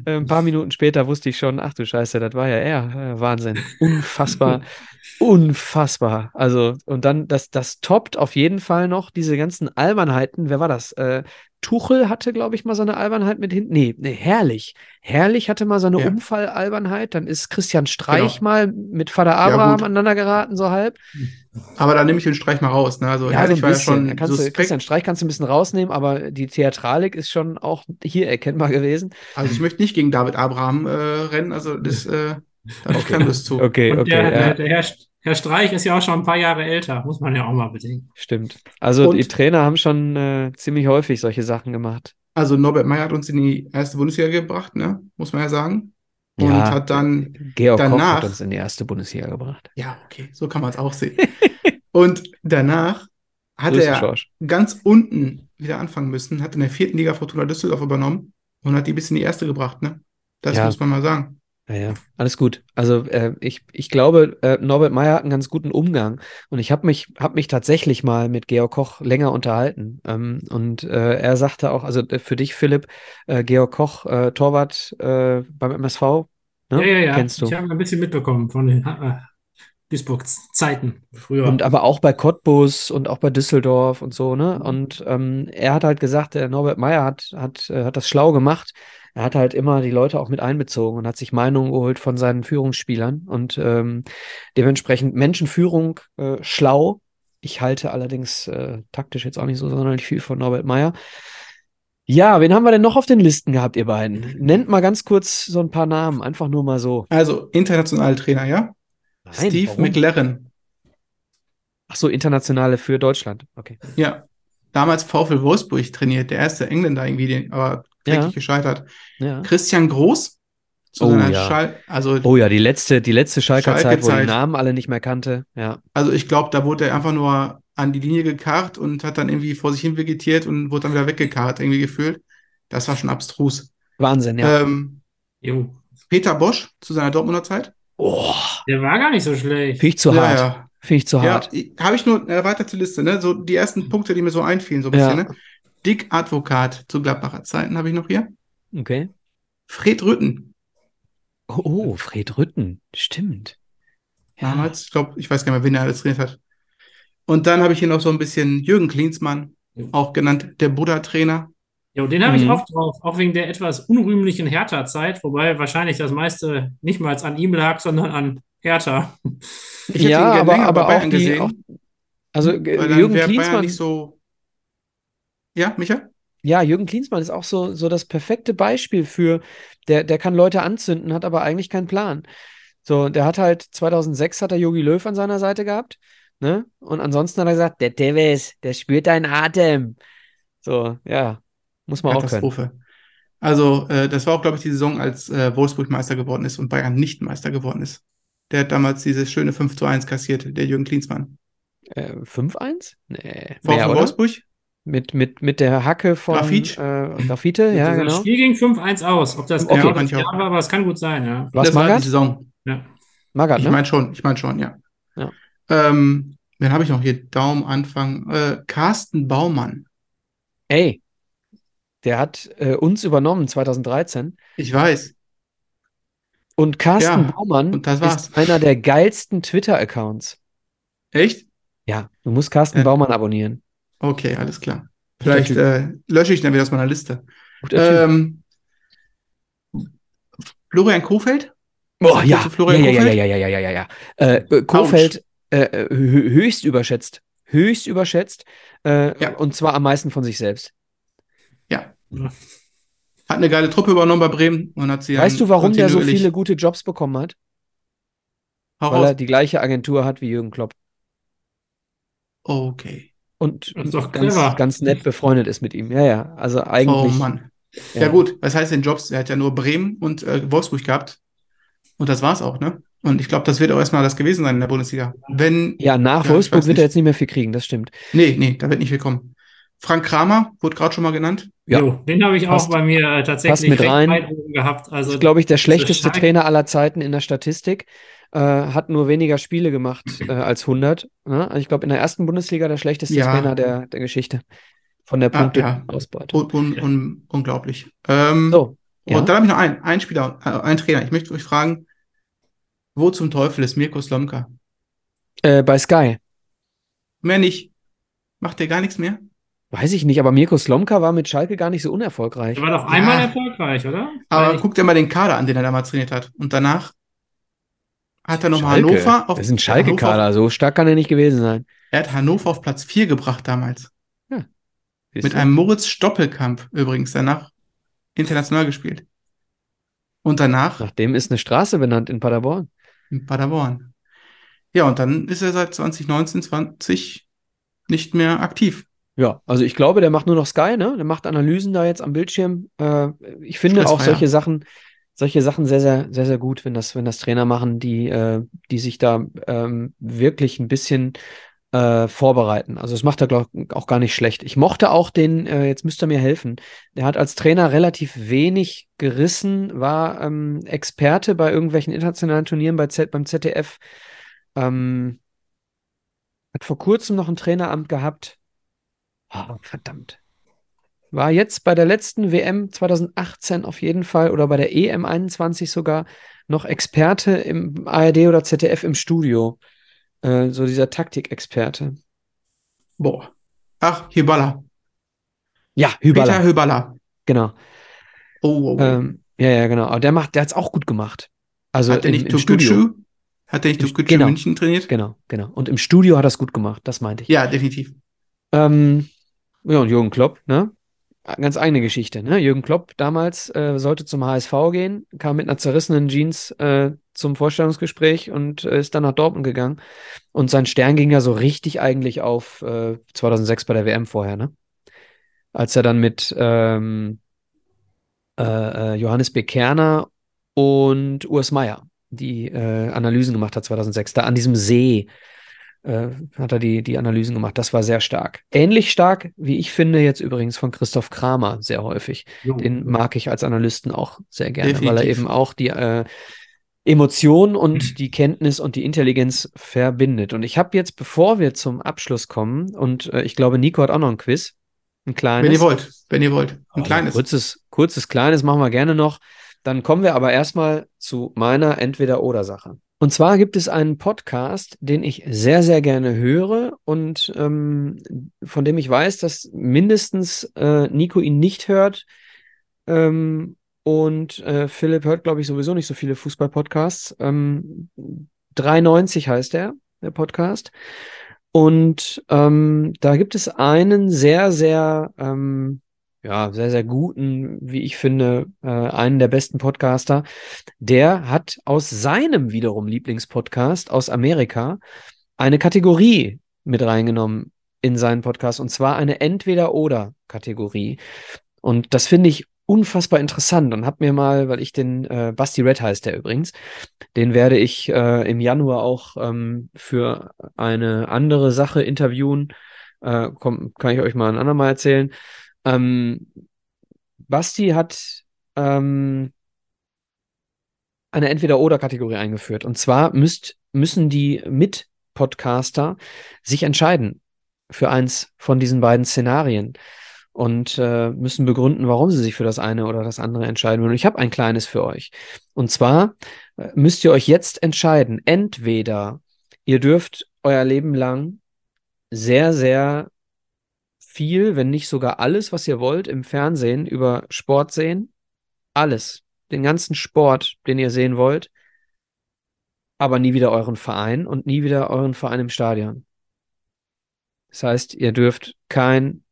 Ein paar Minuten später wusste ich schon, ach du Scheiße, das war ja er. Äh, Wahnsinn. Unfassbar. Unfassbar. Also, und dann, das, das toppt auf jeden Fall noch diese ganzen Albernheiten. Wer war das? Äh, Tuchel hatte, glaube ich, mal so eine Albernheit mit hinten. Nee, nee, herrlich. Herrlich hatte mal so eine Ja. Umfall-Albernheit. Dann ist Christian Streich Genau. mal mit Vater Abraham gut. aneinander geraten, so halb. Aber da nehme ich den Streich mal raus. Ne? Also Ja, so Herrlich ein war ja bisschen. Schon du. Christian Streich kannst du ein bisschen rausnehmen, aber die Theatralik ist schon auch hier erkennbar gewesen. Also ich möchte nicht gegen David Abraham äh, rennen, also das, äh, da habe ich keine Lust zu. Okay, Und okay. der, ja. der, der, Herr, Herr Streich ist ja auch schon ein paar Jahre älter, muss man ja auch mal bedenken. Stimmt. Also Und- die Trainer haben schon äh, ziemlich häufig solche Sachen gemacht. Also Norbert Meyer hat uns in die erste Bundesliga gebracht, ne? Muss man ja sagen. Und Ja, hat dann, Georg Koch danach- hat uns in die erste Bundesliga gebracht. ja, okay, so kann man es auch sehen. Und danach hat Grüße, er Schorsch. ganz unten wieder anfangen müssen, hat in der vierten Liga Fortuna Düsseldorf übernommen und hat die bis in die erste gebracht, ne? Das Ja. muss man mal sagen. Ja, ja, alles gut. Also äh, ich, ich glaube, äh, Norbert Meyer hat einen ganz guten Umgang und ich habe mich, hab mich tatsächlich mal mit Georg Koch länger unterhalten. Ähm, und äh, er sagte auch, also äh, für dich, Philipp, äh, Georg Koch, äh, Torwart beim MSV, ne? Ja, ja, ja. Kennst du. Ich habe ein bisschen mitbekommen von den äh, Duisburg-Zeiten früher. Und aber auch bei Cottbus und auch bei Düsseldorf und so, ne? Und ähm, er hat halt gesagt, der Norbert Meyer hat, hat, hat das schlau gemacht. Er hat halt immer die Leute auch mit einbezogen und hat sich Meinungen geholt von seinen Führungsspielern und ähm, dementsprechend Menschenführung äh, schlau. Ich halte allerdings äh, taktisch jetzt auch nicht so sonderlich viel von Norbert Meyer. Ja, wen haben wir denn noch auf den Listen gehabt, ihr beiden? Nennt mal ganz kurz so ein paar Namen, einfach nur mal so. Also internationale Trainer, ja? Nein, Steve warum? McLaren, Ach so, internationale für Deutschland. Okay. ja. Damals VfL Wolfsburg trainiert, der erste Engländer irgendwie, den, aber Ja. wirklich gescheitert. Ja. Christian Groß zu Oh, seiner ja. Schal also, Oh ja, die letzte, die letzte Schalker Zeit, wo ich die Schalke-Zeit. Namen alle nicht mehr kannte. Ja. also ich glaube, da wurde er einfach nur an die Linie gekarrt und hat dann irgendwie vor sich hin vegetiert und wurde dann wieder weggekarrt, irgendwie gefühlt. Das war schon abstrus. Wahnsinn, ja. Ähm, Jo, Peter Bosch zu seiner Dortmunder Zeit. oh, der war gar nicht so schlecht. finde ich zu ja, hart. ja. Finde ich zu Ja, hart. habe ich nur eine erweiterte Liste, ne? So die ersten Punkte, die mir so einfielen, so ein bisschen, Ja. ne? Dick Advokat zu Gladbacher Zeiten habe ich noch hier. Okay. Fred Rütten, Oh, oh, Fred Rütten. Stimmt. Ja. damals, ich glaube, ich weiß gar nicht mehr, wen er alles trainiert hat. Und dann habe ich hier noch so ein bisschen Jürgen Klinsmann, auch genannt der Buddha-Trainer. Jo, den habe ich Mhm. oft drauf, auch wegen der etwas unrühmlichen Hertha-Zeit, wobei wahrscheinlich das meiste nicht mal an ihm lag, sondern an Hertha. Ich Ja, aber, aber auch die, gesehen, auch, also Jürgen Klinsmann, nicht so. Ja, Micha? ja, Jürgen Klinsmann ist auch so, so das perfekte Beispiel für, der, der kann Leute anzünden, hat aber eigentlich keinen Plan. So, der hat halt 2006 hat er Jogi Löw an seiner Seite gehabt, ne? Und ansonsten hat er gesagt, der Tevez, der spürt deinen Atem. So, ja, muss man auch können. Katastrophe. Also, äh, das war auch, glaube ich, die Saison, als äh, Wolfsburg Meister geworden ist und Bayern nicht Meister geworden ist. Der hat damals dieses schöne 5 zu 1 kassiert, der Jürgen Klinsmann. Äh, 5-1? Nee, VfL? Wolfsburg? Mit, mit, mit der Hacke von Grafitsch? äh, Grafite, ja, das genau. Spiel ging 5-1 aus. Ob das Okay. Kann das ich auch. Jahr war, aber es kann gut sein, ja. Was das war die Magath? Saison. ja. Magath, Ich ne? meine schon, ich meine schon, ja. Ja. Ähm, wen habe ich noch hier? Daumen Anfang. Äh, Carsten Baumann. Ey, der hat äh, uns übernommen 2013 Ich weiß. und Carsten Ja, Baumann und das war's. ist einer der geilsten Twitter-Accounts. Echt? Ja, du musst Carsten Ja. Baumann abonnieren. Okay, alles klar. Vielleicht äh, lösche ich dann wieder aus meiner Liste. Ähm, Florian sagt ihr ja. Florian ja, ja, Kohfeldt? ja, ja, ja, ja, ja, ja. Äh, äh, Kohfeldt äh, hö- höchst überschätzt. Höchst überschätzt. Äh, Ja. Und zwar am meisten von sich selbst. Ja. Hat eine geile Truppe übernommen bei Bremen und hat sie Weißt du, warum der so viele gute Jobs bekommen hat? Hau Weil er raus. die gleiche Agentur hat wie Jürgen Klopp. Okay. Und ganz, ganz nett befreundet ist mit ihm. Ja, ja. Also Oh eigentlich. Mann. Ja, gut, was heißt denn Jobs? Er hat ja nur Bremen und äh, Wolfsburg gehabt. Und das war's auch, ne? Und ich glaube, das wird auch erstmal das gewesen sein in der Bundesliga. Wenn. Ja, nach Ja, Wolfsburg wird er jetzt nicht mehr viel kriegen, das stimmt. Nee, nee, da wird nicht viel kommen. Frank Kramer wurde gerade schon mal genannt. Ja. Jo, den habe ich auch Passt. bei mir tatsächlich mit recht rein. gehabt. Also Das ist, glaube ich, der schlechteste Trainer aller Zeiten in der Statistik. Äh, hat nur weniger Spiele gemacht äh, als 100. Ne? Also ich glaube, in der ersten Bundesliga der schlechteste Ja. Trainer der, der Geschichte. Von der Ah, ja. Punkteausbeute. Un, un, un, unglaublich. Ähm, So, ja. Und dann habe ich noch einen, einen Spieler, äh, einen Trainer. Ich möchte euch fragen, wo zum Teufel ist Mirko Slomka? äh, bei Sky. Mehr nicht. Macht der gar nichts mehr? Weiß ich nicht, aber Mirko Slomka war mit Schalke gar nicht so unerfolgreich. Der war doch Ja. einmal erfolgreich, oder? Aber guck dir mal den Kader an, den er damals trainiert hat. Und danach hat er nochmal. Hannover auf, Das ist ein er Schalke-Kader, so stark kann er nicht gewesen sein. er hat Hannover auf Platz 4 gebracht damals. Siehst Mit du? einem Moritz Stoppelkamp übrigens danach international gespielt. Und danach Nach dem ist eine Straße benannt in Paderborn. in Paderborn. Ja, und dann ist er seit 2019, 20 nicht mehr aktiv. Ja, also ich glaube, der macht nur noch Sky, ne? Der macht Analysen da jetzt am Bildschirm. Äh, ich finde auch Stressfreier. solche Sachen, solche Sachen sehr, sehr, sehr, sehr gut, wenn das, wenn das Trainer machen, die, äh, die sich da ähm, wirklich ein bisschen äh, vorbereiten. Also das macht er, glaube ich, auch gar nicht schlecht. Ich mochte auch den, äh, jetzt müsste er mir helfen. Der hat als Trainer relativ wenig gerissen, war ähm, Experte bei irgendwelchen internationalen Turnieren bei Z beim ZDF. Ähm, hat vor kurzem noch ein Traineramt gehabt. Oh, verdammt. War jetzt bei der letzten WM 2018 auf jeden Fall oder bei der EM 21 sogar noch Experte im ARD oder ZDF im Studio. Äh, so dieser Taktikexperte. Boah. Ach, Hyballa. Ja, Peter Hyballa. Hyballa. Genau. Oh, oh, oh. Ähm, ja, ja, genau. Aber der macht, der hat es auch gut gemacht. Also Hat im, nicht. Tokuchu? Hat der nicht Tokuchu genau. München trainiert? Genau, genau. Und im Studio hat er es gut gemacht, das meinte ich. Ja, definitiv. Ähm, ja, und Jürgen Klopp, ne? Ganz eigene Geschichte, ne? Jürgen Klopp damals äh, sollte zum HSV gehen, kam mit einer zerrissenen Jeans äh, zum Vorstellungsgespräch und äh, ist dann nach Dortmund gegangen. Und sein Stern ging ja so richtig eigentlich auf äh, 2006 bei der WM vorher, ne? Als er dann mit ähm, äh, äh, Johannes B. Kerner und Urs Meier die äh, Analysen gemacht hat 2006, da an diesem See äh, hat er die, die Analysen gemacht. Das war sehr stark. Ähnlich stark, wie ich finde, jetzt übrigens von Christoph Kramer sehr häufig. Den mag ich als Analysten auch sehr gerne, weil er Definitiv. eben auch die äh, Emotion und die Kenntnis und die Intelligenz verbindet. Und ich habe jetzt, bevor wir zum Abschluss kommen, und äh, ich glaube, Nico hat auch noch ein Quiz, ein kleines. Wenn ihr wollt, wenn ihr wollt. Ein Also kleines. Kurzes, kurzes, kleines machen wir gerne noch. Dann kommen wir aber erstmal zu meiner Entweder-Oder-Sache. Und zwar gibt es einen Podcast, den ich sehr, sehr gerne höre und ähm, von dem ich weiß, dass mindestens äh, Nico ihn nicht hört. Ähm, und äh, Philipp hört, glaube ich, sowieso nicht so viele Fußball-Podcasts. Ähm, 390 heißt der, der Podcast. Und ähm, da gibt es einen sehr, sehr, ähm, ja, sehr, sehr guten, wie ich finde, äh, einen der besten Podcaster. Der hat aus seinem wiederum Lieblingspodcast aus Amerika eine Kategorie mit reingenommen in seinen Podcast und zwar eine Entweder-Oder-Kategorie. Und das finde ich unfassbar interessant und habe mir mal, weil ich den, äh, Basti Red heißt der übrigens, den werde ich äh, im Januar auch ähm, für eine andere Sache interviewen. Äh, komm, kann ich euch mal ein andermal erzählen. Ähm, Basti hat ähm, eine Entweder-Oder-Kategorie eingeführt. Und zwar müsst, müssen die Mit-Podcaster sich entscheiden für eins von diesen beiden Szenarien und äh, müssen begründen, warum sie sich für das eine oder das andere entscheiden wollen. Und ich habe ein kleines für euch. Und zwar äh, müsst ihr euch jetzt entscheiden. Entweder ihr dürft euer Leben lang sehr, sehr viel, wenn nicht sogar alles, was ihr wollt, im Fernsehen über Sport sehen. Alles. Den ganzen Sport, den ihr sehen wollt. Aber nie wieder euren Verein und nie wieder euren Verein im Stadion. Das heißt, ihr dürft kein,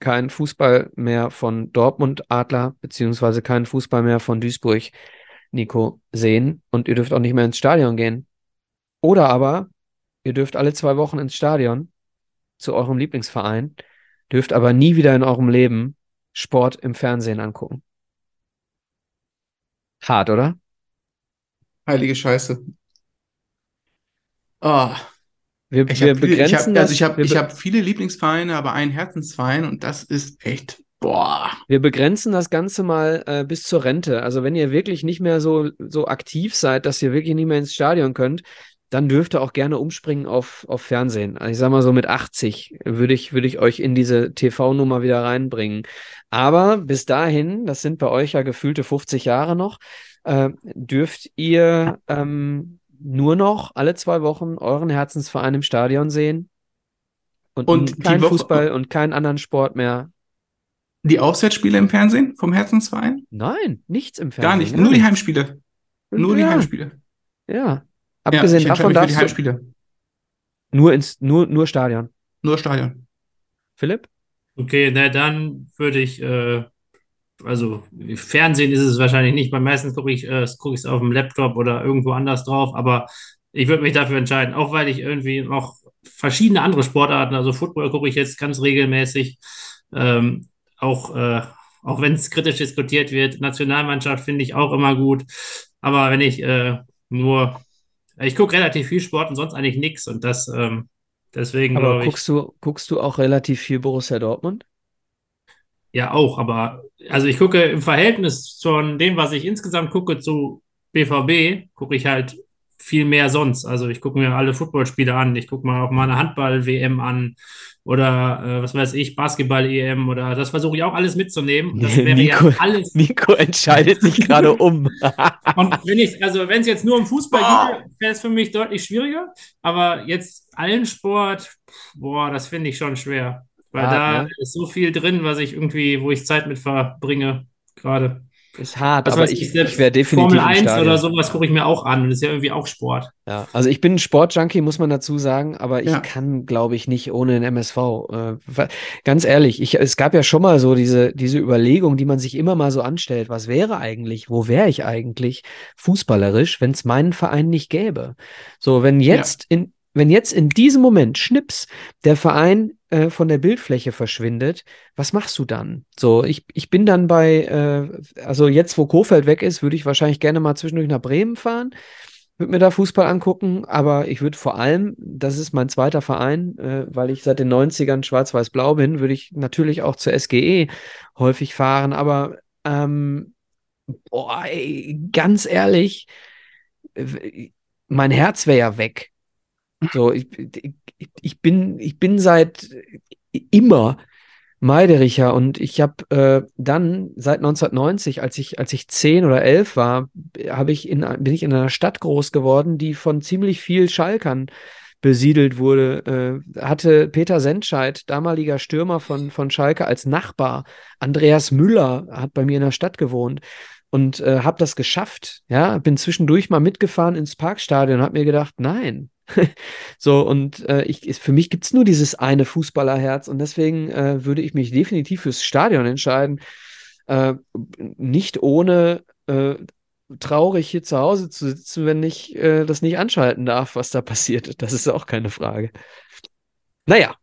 kein Fußball mehr von Dortmund Adler, beziehungsweise keinen Fußball mehr von Duisburg, Nico, sehen. Und ihr dürft auch nicht mehr ins Stadion gehen. Oder aber, ihr dürft alle zwei Wochen ins Stadion zu eurem Lieblingsverein, dürft aber nie wieder in eurem Leben Sport im Fernsehen angucken. Hart, oder? Heilige Scheiße. Ah, Wir, ich wir habe viele, ich begrenzen hab, das. also ich habe ich hab viele Lieblingsvereine, aber einen Herzensverein und das ist echt, boah. wir begrenzen das Ganze mal äh, bis zur Rente. Also wenn ihr wirklich nicht mehr so, so aktiv seid, dass ihr wirklich nicht mehr ins Stadion könnt, dann dürft ihr auch gerne umspringen auf, auf Fernsehen. Also ich sag mal so mit 80 würde ich, würde ich euch in diese TV-Nummer wieder reinbringen. Aber bis dahin, das sind bei euch ja gefühlte 50 Jahre noch, äh, dürft ihr ähm, nur noch alle zwei Wochen euren Herzensverein im Stadion sehen und, Und die kein Fußball und keinen anderen Sport mehr. Die Auswärtsspiele im Fernsehen vom Herzensverein? Nein, nichts im Fernsehen. Gar nicht, nur die. Heimspiele. Nur die ja, Heimspiele. Ja. Ja, Abgesehen ich davon mich für die darfst du Heimspiele. nur ins nur, nur Stadion. Nur Stadion. Philipp? Okay, na dann würde ich, äh, also Fernsehen ist es wahrscheinlich nicht, weil meistens gucke ich äh, gucke ich es auf dem Laptop oder irgendwo anders drauf, aber ich würde mich dafür entscheiden, auch weil ich irgendwie noch verschiedene andere Sportarten, also Football gucke ich jetzt ganz regelmäßig, ähm, auch, äh, auch wenn es kritisch diskutiert wird. Nationalmannschaft finde ich auch immer gut, aber wenn ich äh, nur, ich gucke relativ viel Sport und sonst eigentlich nichts und das ähm, deswegen Aber glaube ich. guckst du, guckst du auch relativ viel Borussia Dortmund? Ja, auch, aber also ich gucke im Verhältnis von dem, was ich insgesamt gucke zu BVB, gucke ich halt viel mehr sonst. Also ich gucke mir alle Footballspiele an, ich gucke mal auch mal eine Handball-WM an oder äh, was weiß ich, Basketball-EM oder das versuche ich auch alles mitzunehmen. Das wäre Nico, ja alles. Nico entscheidet sich gerade um. Und wenn ich, also wenn es jetzt nur um Fußball geht, wäre es für mich deutlich schwieriger. Aber jetzt allen Sport, boah, das finde ich schon schwer. Weil Hart, da ne? ist so viel drin, was ich irgendwie, wo ich Zeit mit verbringe, gerade. Ist hart, Was aber weiß ich, ich, selbst ich wäre definitiv Formel im 1 Stadion. oder sowas gucke ich mir auch an. Und das ist ja irgendwie auch Sport. Ja, also ich bin ein Sportjunkie, muss man dazu sagen, aber ich Ja. kann, glaube ich, nicht ohne den MSV. Äh, ganz ehrlich, ich, es gab ja schon mal so diese, diese Überlegung, die man sich immer mal so anstellt. Was wäre eigentlich, wo wäre ich eigentlich fußballerisch, wenn es meinen Verein nicht gäbe? So, wenn jetzt in, wenn jetzt in diesem Moment Schnips der Verein äh, von der Bildfläche verschwindet, was machst du dann? So, ich, ich bin dann bei, äh, also jetzt, wo Kofeld weg ist, würde ich wahrscheinlich gerne mal zwischendurch nach Bremen fahren würde mir da Fußball angucken, aber ich würde vor allem, das ist mein zweiter Verein, äh, weil ich seit den 90ern schwarz-weiß-blau bin, würde ich natürlich auch zur SGE häufig fahren, aber ähm, boah, ey, ganz ehrlich, mein Herz wäre ja weg. So, ich, ich, bin, ich bin seit immer Meidericher und ich habe äh, dann seit 1990, als ich, als ich zehn oder elf war, habe ich in, bin ich in einer Stadt groß geworden, die von ziemlich viel Schalkern besiedelt wurde. Äh, hatte Peter Sendscheid, damaliger Stürmer von, von Schalke, als Nachbar. Andreas Müller hat bei mir in der Stadt gewohnt und äh, habe das geschafft. Ja, bin zwischendurch mal mitgefahren ins Parkstadion und habe mir gedacht, nein. so, und äh, ich, für mich gibt es nur dieses eine Fußballerherz und deswegen äh, würde ich mich definitiv fürs Stadion entscheiden. Äh, nicht ohne äh, traurig hier zu Hause zu sitzen, wenn ich äh, das nicht anschalten darf, was da passiert. Das ist auch keine Frage. Naja,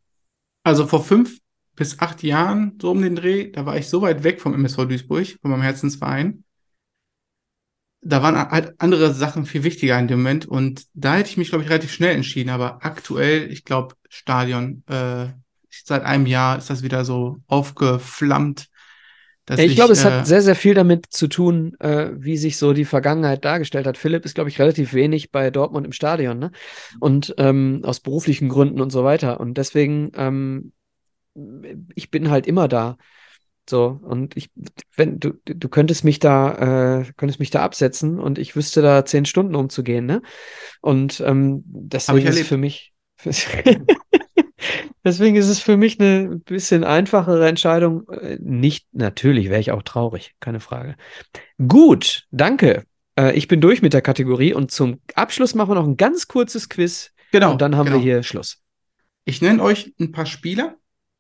Also vor fünf bis acht Jahren, so um den Dreh, da war ich so weit weg vom MSV Duisburg, von meinem Herzensverein. Da waren halt andere Sachen viel wichtiger in dem Moment und da hätte ich mich, glaube ich, relativ schnell entschieden. Aber aktuell, ich glaube, Stadion, äh, seit einem Jahr ist das wieder so aufgeflammt, dass ich glaube, es äh, hat sehr, sehr viel damit zu tun, äh, wie sich so die Vergangenheit dargestellt hat. Philipp ist, glaube ich, relativ wenig bei Dortmund im Stadion, ne? Und ähm, aus beruflichen Gründen und so weiter. Und deswegen, ähm, ich bin halt immer da. So, und ich, wenn du, du könntest mich da, äh, könntest mich da absetzen und ich wüsste da zehn Stunden umzugehen, ne? Und ähm, deswegen ist für mich, deswegen ist es für mich eine bisschen einfachere Entscheidung. Äh, Nicht, natürlich wäre ich auch traurig, keine Frage. Gut, danke. Äh, ich bin durch mit der Kategorie und zum Abschluss machen wir noch ein ganz kurzes Quiz genau, und dann haben genau. wir hier Schluss. Ich nenne euch ein paar Spieler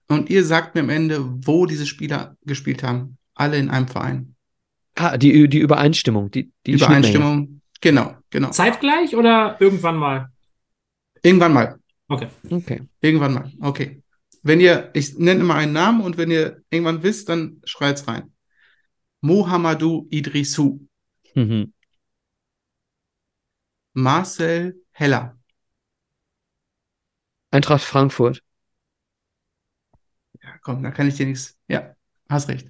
und ihr sagt mir am Ende, wo diese Spieler gespielt haben. Alle in einem Verein. Ah, die, die Übereinstimmung, die, die. Übereinstimmung. Genau, genau. Zeitgleich oder irgendwann mal? Irgendwann mal. Okay. Okay. Irgendwann mal. Okay. Wenn ihr, ich nenne immer einen Namen und wenn ihr irgendwann wisst, dann schreit's rein. Mohamedou Idrissou, Mhm. Marcel Heller, Eintracht Frankfurt. Komm, da kann ich dir nichts. Ja, hast recht.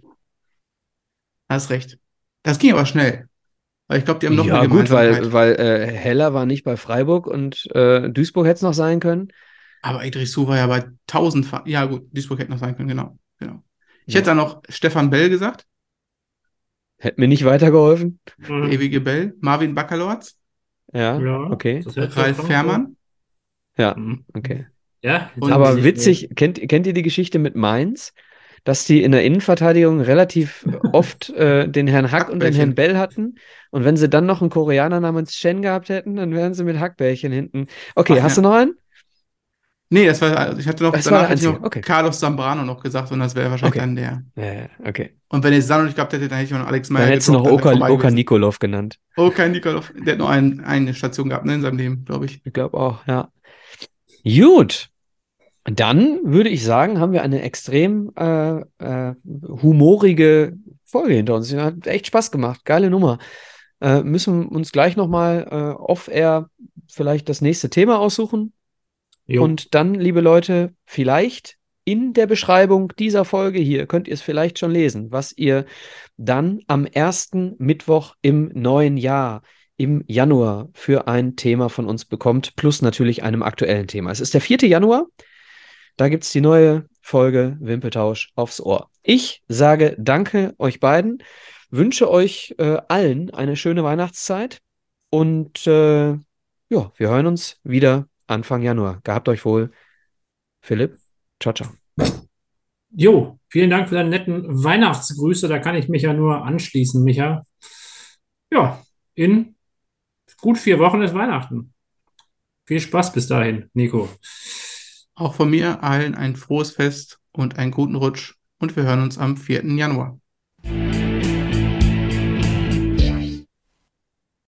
Hast recht. Das ging aber schnell. Weil ich glaube, die haben noch ja, eine gut, weil, weil äh, Heller war nicht bei Freiburg und äh, Duisburg hätte es noch sein können. Aber Idrissou war ja bei 1000. Fa ja, gut, Duisburg hätte noch sein können, genau. genau. Ich Ja. hätte dann noch Stefan Bell gesagt, Hätte mir nicht weitergeholfen. Mhm. ewige Bell, Marvin Baccalords, Ja, Ja, okay. Ralf Fährmann. Ja, Mhm. okay. Ja, Aber witzig, kennt, kennt ihr die Geschichte mit Mainz? Dass die in der Innenverteidigung relativ oft äh, den Herrn Hack und den. Herrn Bell hatten. Und wenn sie dann noch einen Koreaner namens Chen gehabt hätten, dann wären sie mit Hackbällchen hinten. Okay, Ach, hast ja. du noch einen? Nee, das war, also ich hatte noch, Das war danach hatte ich noch okay. Carlos Zambrano noch gesagt und das wäre wahrscheinlich Okay. dann der. Ja, ja, okay. Und wenn ich Sano nicht gehabt hätte, dann hätte ich noch Alex Meyer Dann hättest du noch Oka, Oka. Nikolov genannt. Oka Nikolov, der hat nur ein, eine Station gehabt ne, in seinem Leben, glaube ich. Ich glaube auch, ja. Gut. Dann würde ich sagen, haben wir eine extrem äh, äh, humorige Folge hinter uns. Hat echt Spaß gemacht. Geile Nummer. Äh, müssen uns gleich nochmal äh, off-air vielleicht das nächste Thema aussuchen. Jo. Und dann, liebe Leute, vielleicht in der Beschreibung dieser Folge hier könnt ihr es vielleicht schon lesen, was ihr dann am ersten Mittwoch im neuen Jahr, im Januar, für ein Thema von uns bekommt, plus natürlich einem aktuellen Thema. Es ist der 4. Januar. Da gibt es die neue Folge Wimpeltausch aufs Ohr. Ich sage danke euch beiden, wünsche euch äh, allen eine schöne Weihnachtszeit und äh, ja, wir hören uns wieder Anfang Januar. Gehabt euch wohl. Philipp, ciao, ciao. Jo, vielen Dank für deine netten Weihnachtsgrüße. Da kann ich mich ja nur anschließen, Micha. Ja, in gut vier Wochen ist Weihnachten. Viel Spaß bis dahin, Nico. Auch von mir allen ein frohes Fest und einen guten Rutsch und wir hören uns am 4. Januar.